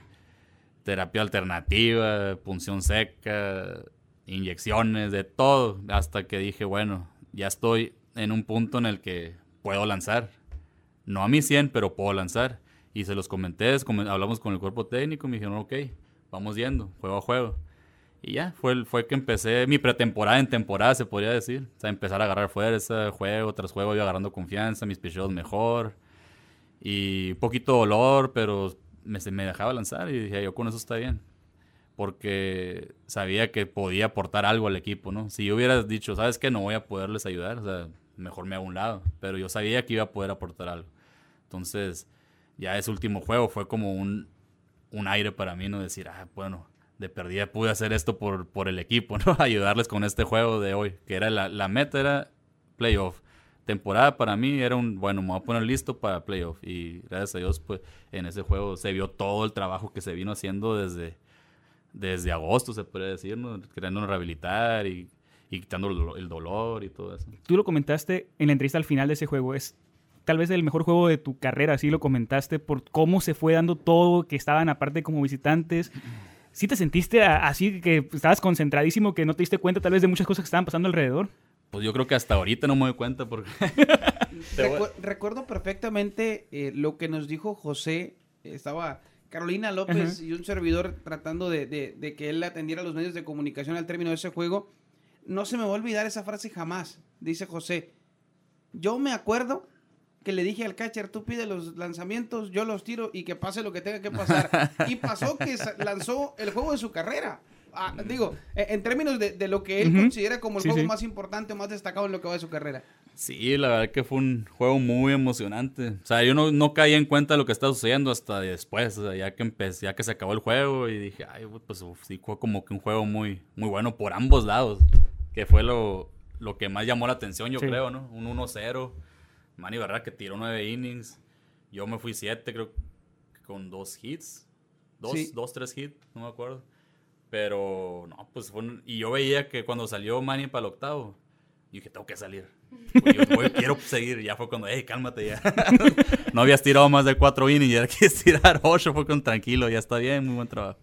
C: terapia alternativa, punción seca, inyecciones, de todo. Hasta que dije, bueno, ya estoy en un punto en el que puedo lanzar. no a mi 100, pero puedo lanzar. Y se los comenté, comen- hablamos con el cuerpo técnico, me dijeron, ok, vamos yendo, juego a juego. Y ya, fue, fue que empecé mi pretemporada en temporada, se podría decir. O sea, empezar a agarrar fuerza, juego tras juego, iba agarrando confianza, mis picheos mejor. Y poquito dolor, pero me, me dejaba lanzar y dije, yo con eso está bien. Porque sabía que podía aportar algo al equipo, ¿no? Si yo hubiera dicho, ¿sabes qué? No voy a poderles ayudar, o sea, mejor me hago a un lado. Pero yo sabía que iba a poder aportar algo. Entonces, ya ese último juego fue como un, un aire para mí, ¿no? Decir, ah, bueno, de perdida pude hacer esto por, por el equipo, ¿no? Ayudarles con este juego de hoy, que era la, la meta era playoff. Temporada para mí era un, bueno, me voy a poner listo para playoff. Y gracias a Dios, pues, en ese juego se vio todo el trabajo que se vino haciendo desde, desde agosto, se puede decir, ¿no? Queriendo rehabilitar y, y quitando el dolor y todo eso.
B: Tú lo comentaste en la entrevista al final de ese juego. Es tal vez el mejor juego de tu carrera, así lo comentaste, por cómo se fue dando todo, que estaban aparte como visitantes. ¿Sí te sentiste así que estabas concentradísimo, que no te diste cuenta tal vez de muchas cosas que estaban pasando alrededor?
C: Pues yo creo que hasta ahorita no me doy cuenta porque...
A: Recu- recuerdo perfectamente eh, lo que nos dijo José. Estaba Carolina López y un servidor tratando de, de- de que él atendiera a los medios de comunicación al término de ese juego. No se me va a olvidar esa frase jamás, dice José. Yo me acuerdo que le dije al catcher, tú pide los lanzamientos, yo los tiro y que pase lo que tenga que pasar. y pasó que lanzó el juego de su carrera. Ah, digo, eh, en términos de, de lo que él considera como el
B: Sí,
A: juego
B: sí.
A: más importante, más destacado en lo que va de su carrera.
C: Sí, la verdad que fue un juego muy emocionante. O sea, yo no, no caí en cuenta de lo que estaba sucediendo hasta después, o sea, ya que empecé, ya que se acabó el juego y dije, ay, pues uf, sí fue como que un juego muy, muy bueno por ambos lados, que fue lo, lo que más llamó la atención, yo
B: Sí.
C: creo, ¿no? Un 1-0, Manny verdad que tiró nueve innings, yo me fui siete, creo, con dos hits, dos,
A: Sí.
C: dos, tres hits, no me acuerdo. Pero, no, pues fue un- Y yo veía que cuando salió Manny para el octavo, yo dije, tengo que salir. Pues yo voy- quiero seguir. Y ya fue cuando, hey, cálmate ya. no habías tirado más de cuatro innings y ya quieres tirar ocho. Fue con tranquilo, ya está bien, muy buen trabajo.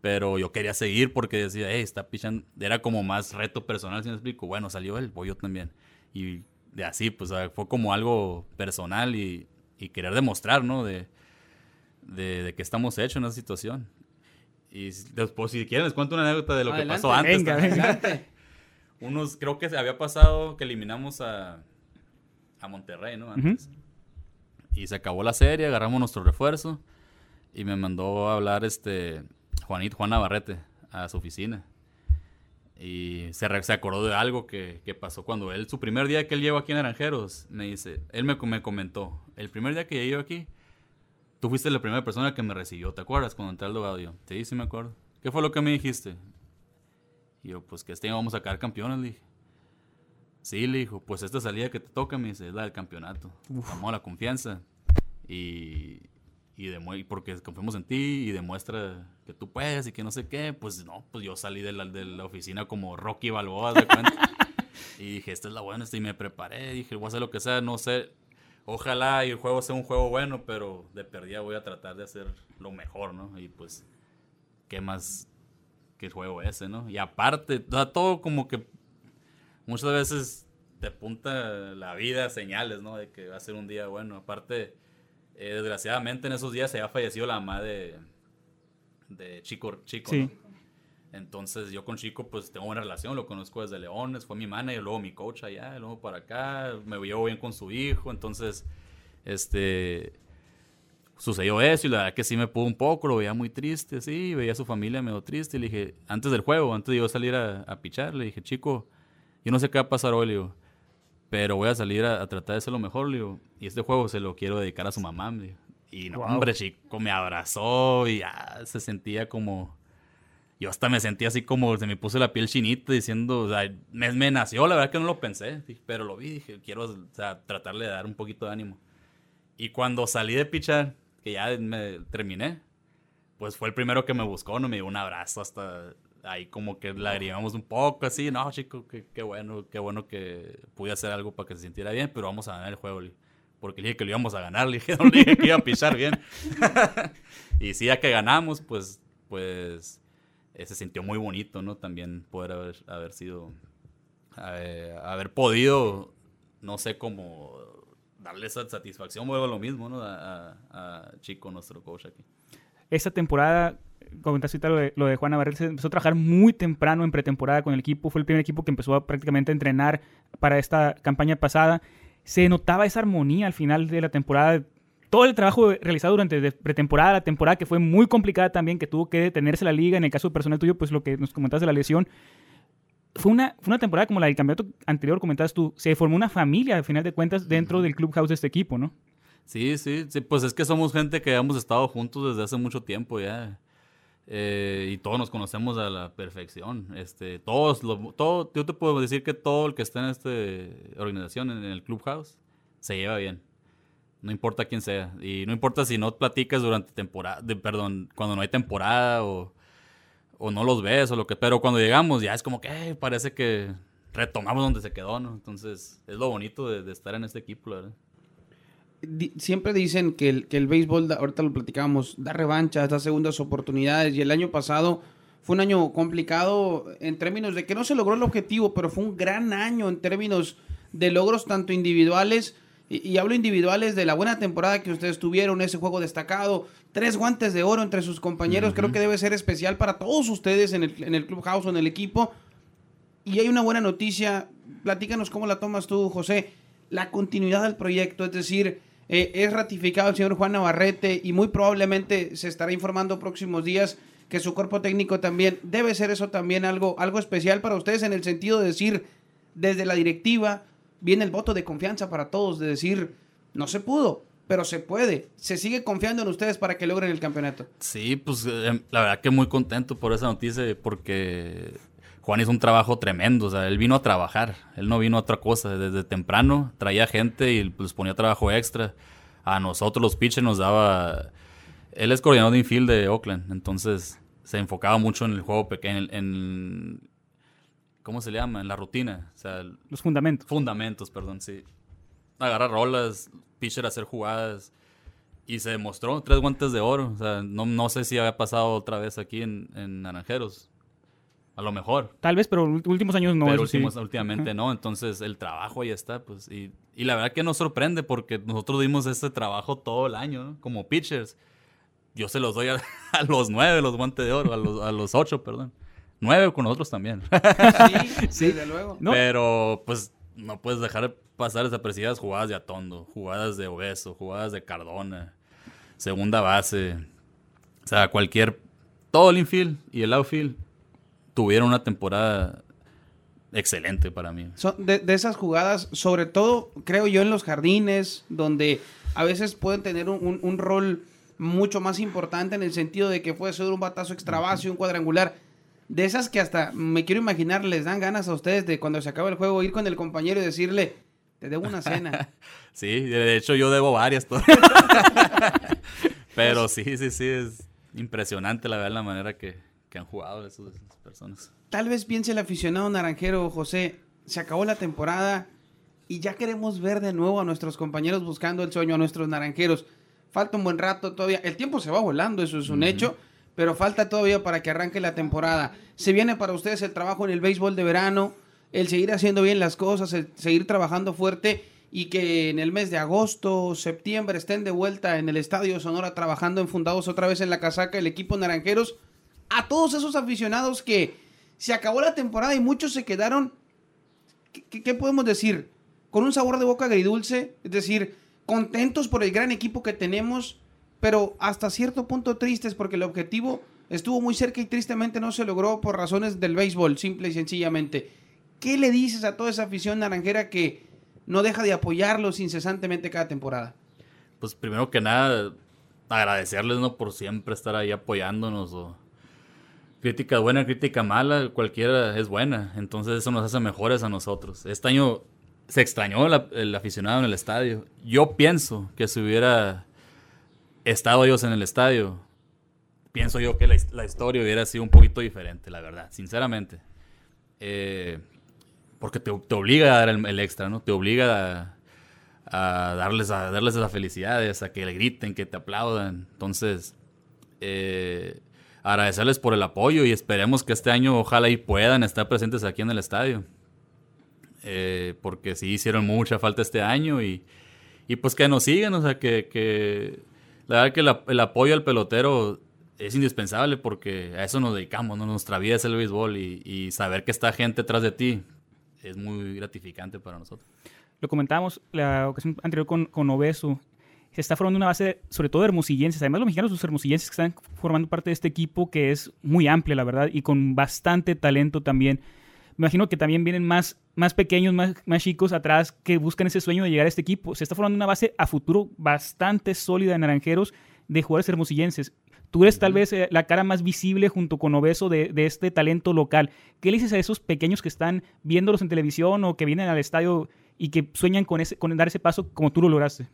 C: Pero yo quería seguir porque decía, hey, está pichando. Era como más reto personal, si me explico. Bueno, salió él, voy yo también. Y de así, pues fue como algo personal y, y querer demostrar, ¿no? De, de, de que estamos hechos en esa situación. Y después, si quieren, les cuento una anécdota de lo
A: Adelante.
C: que pasó antes.
B: Venga, venga.
C: Unos, creo que se había pasado que eliminamos a, a Monterrey, ¿no? Antes. Y se acabó la serie, agarramos nuestro refuerzo y me mandó a hablar este Juanito, Juan Navarrete a su oficina. Y se, re- se acordó de algo que, que pasó cuando él, su primer día que él llegó aquí en Naranjeros, me dice, él me, me comentó, el primer día que llegué aquí, tú fuiste la primera persona que me recibió, ¿te acuerdas? Cuando entré al dogado yo, sí, sí me acuerdo. ¿Qué fue lo que me dijiste? Y yo, pues que este año vamos a sacar campeones, le dije. Sí, le dijo, pues esta salida que te toca, me dice, es la del campeonato. A la confianza. Y, y, y porque confiamos en ti y demuestra que tú puedes y que no sé qué. Pues no, pues yo salí de la, de la oficina como Rocky Balboa, de cuenta. y dije, esta es la buena, esta, y me preparé. Dije, voy a hacer lo que sea, no sé. Ojalá y el juego sea un juego bueno, pero de perdida voy a tratar de hacer lo mejor, ¿no? Y pues, ¿qué más que el juego ese, no? Y aparte, sea, todo como que muchas veces te apunta la vida señales, ¿no? De que va a ser un día bueno. Aparte, eh, desgraciadamente en esos días se había fallecido la mamá de, de Chico, Chico
B: Sí.
C: ¿no? Entonces yo con Chico pues tengo buena relación, lo conozco desde Leones, fue mi manager, luego mi coach allá, luego para acá, me llevo bien con su hijo, entonces este sucedió eso y la verdad que sí me pudo un poco, lo veía muy triste, sí, veía a su familia medio triste y le dije, antes del juego, antes de yo salir a, a pichar, le dije, chico, yo no sé qué va a pasar hoy, le digo, pero voy a salir a, a tratar de hacer lo mejor, le digo, y este juego se lo quiero dedicar a su mamá, me dijo. Y no,
B: Wow.
C: hombre, chico, me abrazó y ya se sentía como... Yo hasta me sentía así como se me puso la piel chinita diciendo, o sea, me, me nació, la verdad que no lo pensé, pero lo vi, dije, quiero o sea, tratarle de dar un poquito de ánimo. Y cuando salí de pichar, que ya me terminé, pues fue el primero que me buscó, no me dio un abrazo hasta ahí como que lagrimamos un poco así, no, chico, qué, qué bueno, qué bueno que pude hacer algo para que se sintiera bien, pero vamos a ganar el juego, porque le dije que lo íbamos a ganar, le dije, no le dije que iba a pichar bien. y sí, ya que ganamos, pues, pues eh, se sintió muy bonito, ¿no? También poder haber, haber sido, eh, haber podido, no sé cómo darle esa satisfacción, vuelvo a lo mismo, ¿no? A, a- a Chico, nuestro coach aquí.
B: Esta temporada, comentaste ahorita lo de, lo de Juan Navarrete, se empezó a trabajar muy temprano en pretemporada con el equipo. Fue el primer equipo que empezó a prácticamente a entrenar para esta campaña pasada. Se notaba esa armonía al final de la temporada. Todo el trabajo realizado durante pretemporada, la temporada que fue muy complicada también, que tuvo que detenerse la liga. En el caso personal tuyo, pues lo que nos comentabas de la lesión. Fue una, fue una temporada como la del campeonato anterior, comentabas tú. Se formó una familia, al final de cuentas, dentro del clubhouse de este equipo, ¿no?
C: Sí, sí, sí, pues es que somos gente que hemos estado juntos desde hace mucho tiempo ya. Eh, y todos nos conocemos a la perfección. Este, todos, todo, yo te puedo decir que todo el que está en esta organización, en el Clubhouse, se lleva bien. No importa quién sea. Y no importa si no platicas durante temporada, de- perdón, cuando no hay temporada o, o no los ves o lo que. Pero cuando llegamos ya es como que "Eh, parece que retomamos donde se quedó. Entonces es lo bonito de, de estar en este equipo, la verdad.
A: Di- Siempre dicen que el, que el béisbol, da- ahorita lo platicábamos, da revanchas, da segundas oportunidades. Y el año pasado fue un año complicado en términos de que no se logró el objetivo, pero fue un gran año en términos de logros tanto individuales. Y, y hablo individuales de la buena temporada que ustedes tuvieron, ese juego destacado, tres guantes de oro entre sus compañeros. Creo que debe ser especial para todos ustedes en el, en el clubhouse o en el equipo. Y hay una buena noticia, platícanos cómo la tomas tú, José, la continuidad del proyecto, es decir, eh, es ratificado el señor Juan Navarrete y muy probablemente se estará informando próximos días que su cuerpo técnico también debe ser eso también algo, algo especial para ustedes en el sentido de decir, desde la directiva viene el voto de confianza para todos, de decir, no se pudo, pero se puede, se sigue confiando en ustedes para que logren el campeonato.
C: Sí, pues eh, la verdad que muy contento por esa noticia porque Juan hizo un trabajo tremendo, o sea, él vino a trabajar, él no vino a otra cosa, desde temprano traía gente y pues ponía trabajo extra. A nosotros los pitchers nos daba... Él es coordinador de infield de Oakland, entonces se enfocaba mucho en el juego pequeño, en, en- ¿cómo se le llama? En la rutina, o sea,
B: Los fundamentos.
C: Fundamentos, perdón, sí. Agarrar rolas, pitcher hacer jugadas. Y se demostró, tres guantes de oro. O sea, no, no sé si había pasado otra vez aquí en, en Naranjeros. A lo mejor.
B: Tal vez, pero últimos años no.
C: pero
B: sí.
C: últimos- últimamente no. Entonces el trabajo ahí está. pues Y, y la verdad que nos sorprende porque nosotros dimos este trabajo todo el año, ¿no? Como pitchers. Yo se los doy a, a los nueve, los guantes de oro, a los, a los ocho, perdón. Nueve con nosotros también.
A: Sí, desde luego.
B: No.
C: Pero pues no puedes dejar pasar desapercibidas jugadas de Atondo, jugadas de Obeso, jugadas de Cardona, segunda base. O sea, cualquier. Todo el infield y el outfield tuvieron una temporada excelente para mí.
A: De, de esas jugadas, sobre todo creo yo en los jardines, donde a veces pueden tener un, un- un rol mucho más importante en el sentido de que puede ser un batazo extra base, un cuadrangular. De esas que hasta me quiero imaginar les dan ganas a ustedes de cuando se acaba el juego ir con el compañero y decirle, te debo una cena.
C: Sí, de hecho yo debo varias todavía. Pero sí, sí, sí, es impresionante la verdad la manera que, que han jugado esos- esas personas.
A: Tal vez piense el aficionado naranjero, José, se acabó la temporada y ya queremos ver de nuevo a nuestros compañeros buscando el sueño, a nuestros naranjeros. Falta un buen rato todavía. El tiempo se va volando, eso es un hecho, pero falta todavía para que arranque la temporada. Se viene para ustedes el trabajo en el béisbol de verano, el seguir haciendo bien las cosas, el seguir trabajando fuerte y que en el mes de agosto, septiembre estén de vuelta en el Estadio Sonora trabajando enfundados otra vez en la casaca el equipo naranjeros. A todos esos aficionados que se acabó la temporada y muchos se quedaron, ¿qué, podemos decir? Con un sabor de boca agridulce, es decir, contentos por el gran equipo que tenemos, pero hasta cierto punto tristes porque el objetivo estuvo muy cerca y tristemente no se logró por razones del béisbol, simple y sencillamente. ¿Qué le dices a toda esa afición naranjera que no deja de apoyarlos incesantemente cada temporada?
C: Pues primero que nada, agradecerles, ¿no? Por siempre estar ahí apoyándonos. O... Crítica buena, crítica mala, cualquiera es buena. Entonces eso nos hace mejores a nosotros. Este año se extrañó la- el aficionado en el estadio. Yo pienso que si hubiera estado ellos en el estadio, pienso yo que la, la historia hubiera sido un poquito diferente, la verdad, sinceramente. Eh, porque te, te obliga a dar el, el extra, ¿no? Te obliga a, a darles, a darles esas felicidades, a que le griten, que te aplaudan. Entonces, eh, agradecerles por el apoyo y esperemos que este año ojalá y puedan estar presentes aquí en el estadio. Eh, porque sí hicieron mucha falta este año y, y pues que nos sigan, o sea, que, que la verdad que la- el apoyo al pelotero es indispensable porque a eso nos dedicamos, ¿no? Nuestra vida es el béisbol y, y saber que está gente atrás de ti es muy gratificante para nosotros.
B: Lo comentábamos la ocasión anterior con, con Obeso. Se está formando una base, sobre todo de hermosillenses. Además, los mexicanos, los hermosillenses que están formando parte de este equipo que es muy amplia, la verdad, y con bastante talento también. Me imagino que también vienen más, más pequeños, más, más chicos atrás que buscan ese sueño de llegar a este equipo. Se está formando una base a futuro bastante sólida de naranjeros de jugadores hermosillenses. Tú eres tal vez eh, la cara más visible junto con Obeso de, de este talento local. ¿Qué le dices a esos pequeños que están viéndolos en televisión o que vienen al estadio y que sueñan con, ese, con dar ese paso como tú lo lograste?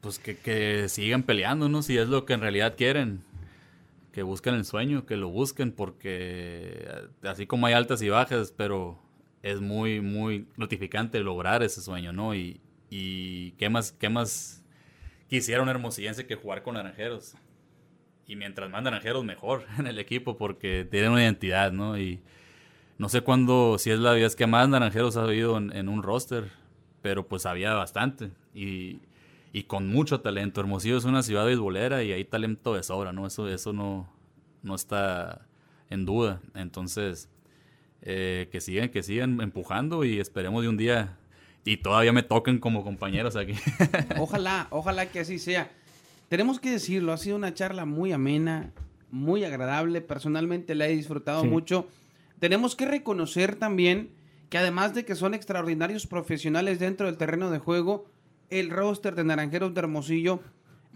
C: Pues que, que sigan peleando, ¿no? Si es lo que en realidad quieren. Que busquen el sueño, que lo busquen, porque eh, así como hay altas y bajas, pero es muy, muy gratificante lograr ese sueño, ¿no? Y, y qué más, qué más quisiera un hermosillense que jugar con naranjeros. Y mientras más naranjeros, mejor en el equipo, porque tienen una identidad, ¿no? Y no sé cuándo, si es la vez que más naranjeros ha habido en, en un roster, pero pues había bastante. Y, y con mucho talento. Hermosillo es una ciudad beisbolera y hay talento de sobra, ¿no? Eso, eso no, no está en duda. Entonces, eh, que sigan, que sigan empujando y esperemos de un día y todavía me toquen como compañeros aquí.
A: Ojalá, ojalá que así sea. Tenemos que decirlo, ha sido una charla muy amena, muy agradable. Personalmente la he disfrutado
B: Sí.
A: mucho. Tenemos que reconocer también que además de que son extraordinarios profesionales dentro del terreno de juego, el roster de Naranjeros de Hermosillo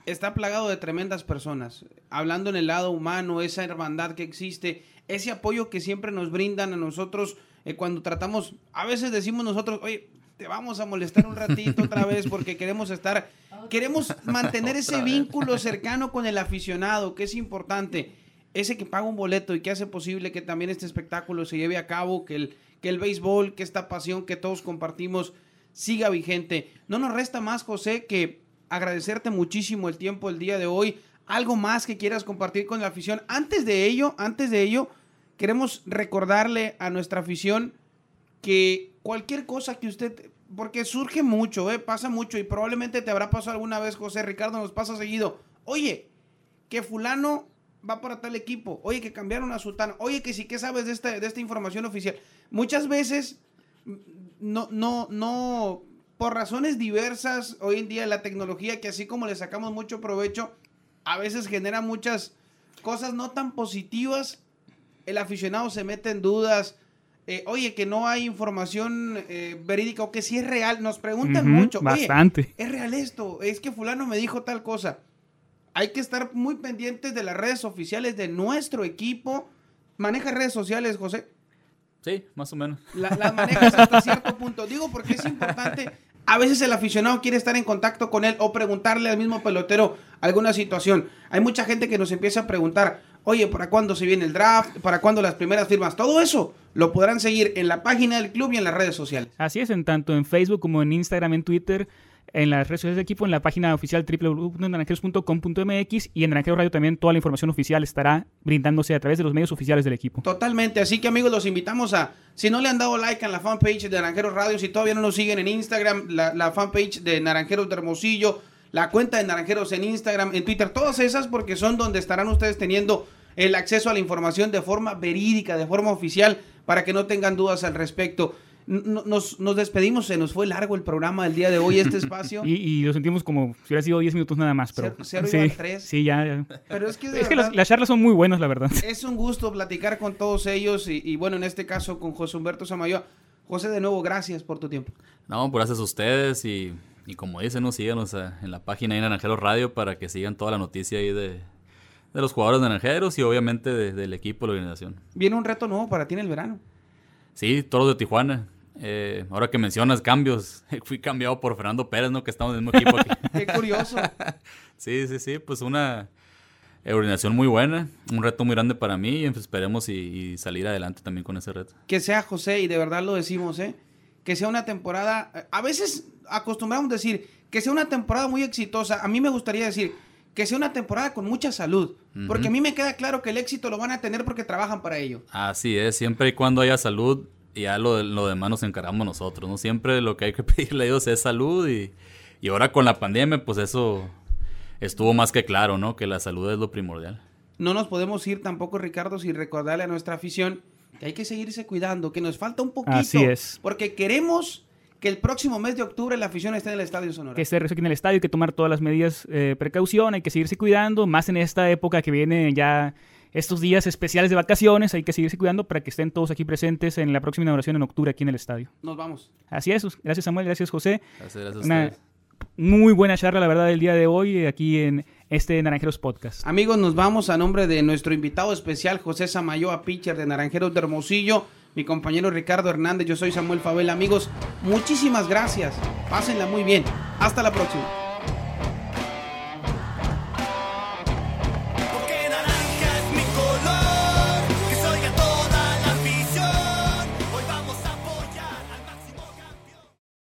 A: está plagado de tremendas personas. Hablando en el lado humano, esa hermandad que existe, ese apoyo que siempre nos brindan a nosotros eh, cuando tratamos, a veces decimos nosotros, oye, te vamos a molestar un ratito otra vez porque queremos estar, queremos mantener ese vínculo cercano con el aficionado, que es importante. Ese que paga un boleto y que hace posible que también este espectáculo se lleve a cabo, que el, que el béisbol, que esta pasión que todos compartimos siga vigente. No nos resta más, José, que agradecerte muchísimo el tiempo el día de hoy. Algo más que quieras compartir con la afición. Antes de ello, antes de ello, queremos recordarle a nuestra afición que cualquier cosa que usted, porque surge mucho, ¿eh? pasa mucho y probablemente te habrá pasado alguna vez, José Ricardo, nos pasa seguido. Oye, que fulano va para tal equipo. Oye, que cambiaron a Sultán. Oye, que sí que sabes de esta, de esta información oficial. Muchas veces, no, no, no, por razones diversas, hoy en día la tecnología, que así como le sacamos mucho provecho, a veces genera muchas cosas no tan positivas. El aficionado se mete en dudas. Eh, oye, que no hay información eh, verídica o que si es real. Nos preguntan mucho. Oye,
B: Bastante.
A: es real esto, es que fulano me dijo tal cosa. Hay que estar muy pendientes de las redes oficiales de nuestro equipo. Maneja redes sociales, José.
C: Sí, más o menos.
A: La- las manejas hasta cierto punto. Digo porque es importante. A veces el aficionado quiere estar en contacto con él o preguntarle al mismo pelotero alguna situación. Hay mucha gente que nos empieza a preguntar, oye, ¿para cuándo se viene el draft? ¿Para cuándo las primeras firmas? Todo eso lo podrán seguir en la página del club y en las redes sociales.
B: Así es, en tanto en Facebook como en Instagram, en Twitter, en las redes sociales del equipo, en la página oficial www.naranjeros.com.mx y en Naranjeros Radio también toda la información oficial estará brindándose a través de los medios oficiales del equipo.
A: Totalmente, así que amigos los invitamos a, si no le han dado like en la fanpage de Naranjeros Radio, si todavía no nos siguen en Instagram, la, la fanpage de Naranjeros de Hermosillo, la cuenta de Naranjeros en Instagram, en Twitter, todas esas porque son donde estarán ustedes teniendo el acceso a la información de forma verídica, de forma oficial, para que no tengan dudas al respecto. Nos, nos despedimos, se nos fue largo el programa del día de hoy, este espacio.
B: Y, y lo sentimos como si hubiera sido 10 minutos nada más, pero...
A: Cero- cero
B: sí,
A: tres.
B: sí, ya, ya.
A: Pero es que, de
B: Es que
A: verdad-
B: las, las charlas son muy buenas, la verdad.
A: Es un gusto platicar con todos ellos y, y bueno, en este caso con José Humberto Samayoa. José, de nuevo, gracias por tu tiempo.
C: No, pues gracias a ustedes y, y como dicen, ¿no? síganos a- en la página de Naranjeros Radio para que sigan toda la noticia ahí de, de los jugadores naranjeros y obviamente de- del equipo de la organización.
A: Viene un reto nuevo para ti en el verano.
C: Sí, toros de Tijuana. Eh, ahora que mencionas cambios, fui cambiado por Fernando Pérez, ¿no? Que estamos en el mismo equipo aquí.
A: Qué curioso.
C: Sí, sí, sí, pues una organización muy buena, un reto muy grande para mí y esperemos y, y salir adelante también con ese reto.
A: que sea José, y de verdad lo decimos, ¿eh? Que sea una temporada. eh, A veces acostumbramos decir que sea una temporada muy exitosa. A mí me gustaría decir que sea una temporada con mucha salud. Porque a mí me queda claro que el éxito lo van a tener porque trabajan para ello.
C: Así es, siempre y cuando haya salud, ya lo, de- lo demás nos encargamos nosotros, ¿no? Siempre lo que hay que pedirle a Dios es salud y, Y ahora con la pandemia, pues eso estuvo más que claro, ¿no? Que la salud es lo primordial.
A: No nos podemos ir tampoco, Ricardo, sin recordarle a nuestra afición que hay que seguirse cuidando, que nos falta un poquito.
B: Así es.
A: Porque queremos que el próximo mes de octubre la afición esté en el Estadio Sonora.
B: que esté aquí en el estadio, hay que tomar todas las medidas de precaución, hay que seguirse cuidando, más en esta época que viene ya estos días especiales de vacaciones, hay que seguirse cuidando para que estén todos aquí presentes en la próxima inauguración en octubre aquí en el estadio.
A: Nos vamos.
B: Así es, gracias Samuel, gracias José.
C: Gracias, gracias a
B: Una
C: ustedes.
B: muy buena charla, la verdad, del día de hoy aquí en este Naranjeros Podcast.
A: Amigos, nos vamos a nombre de nuestro invitado especial, José Samayoa, pitcher de Naranjeros de Hermosillo, mi compañero Ricardo Hernández, yo soy Samuel Favela. Amigos, muchísimas gracias. Pásenla muy bien. Hasta la próxima.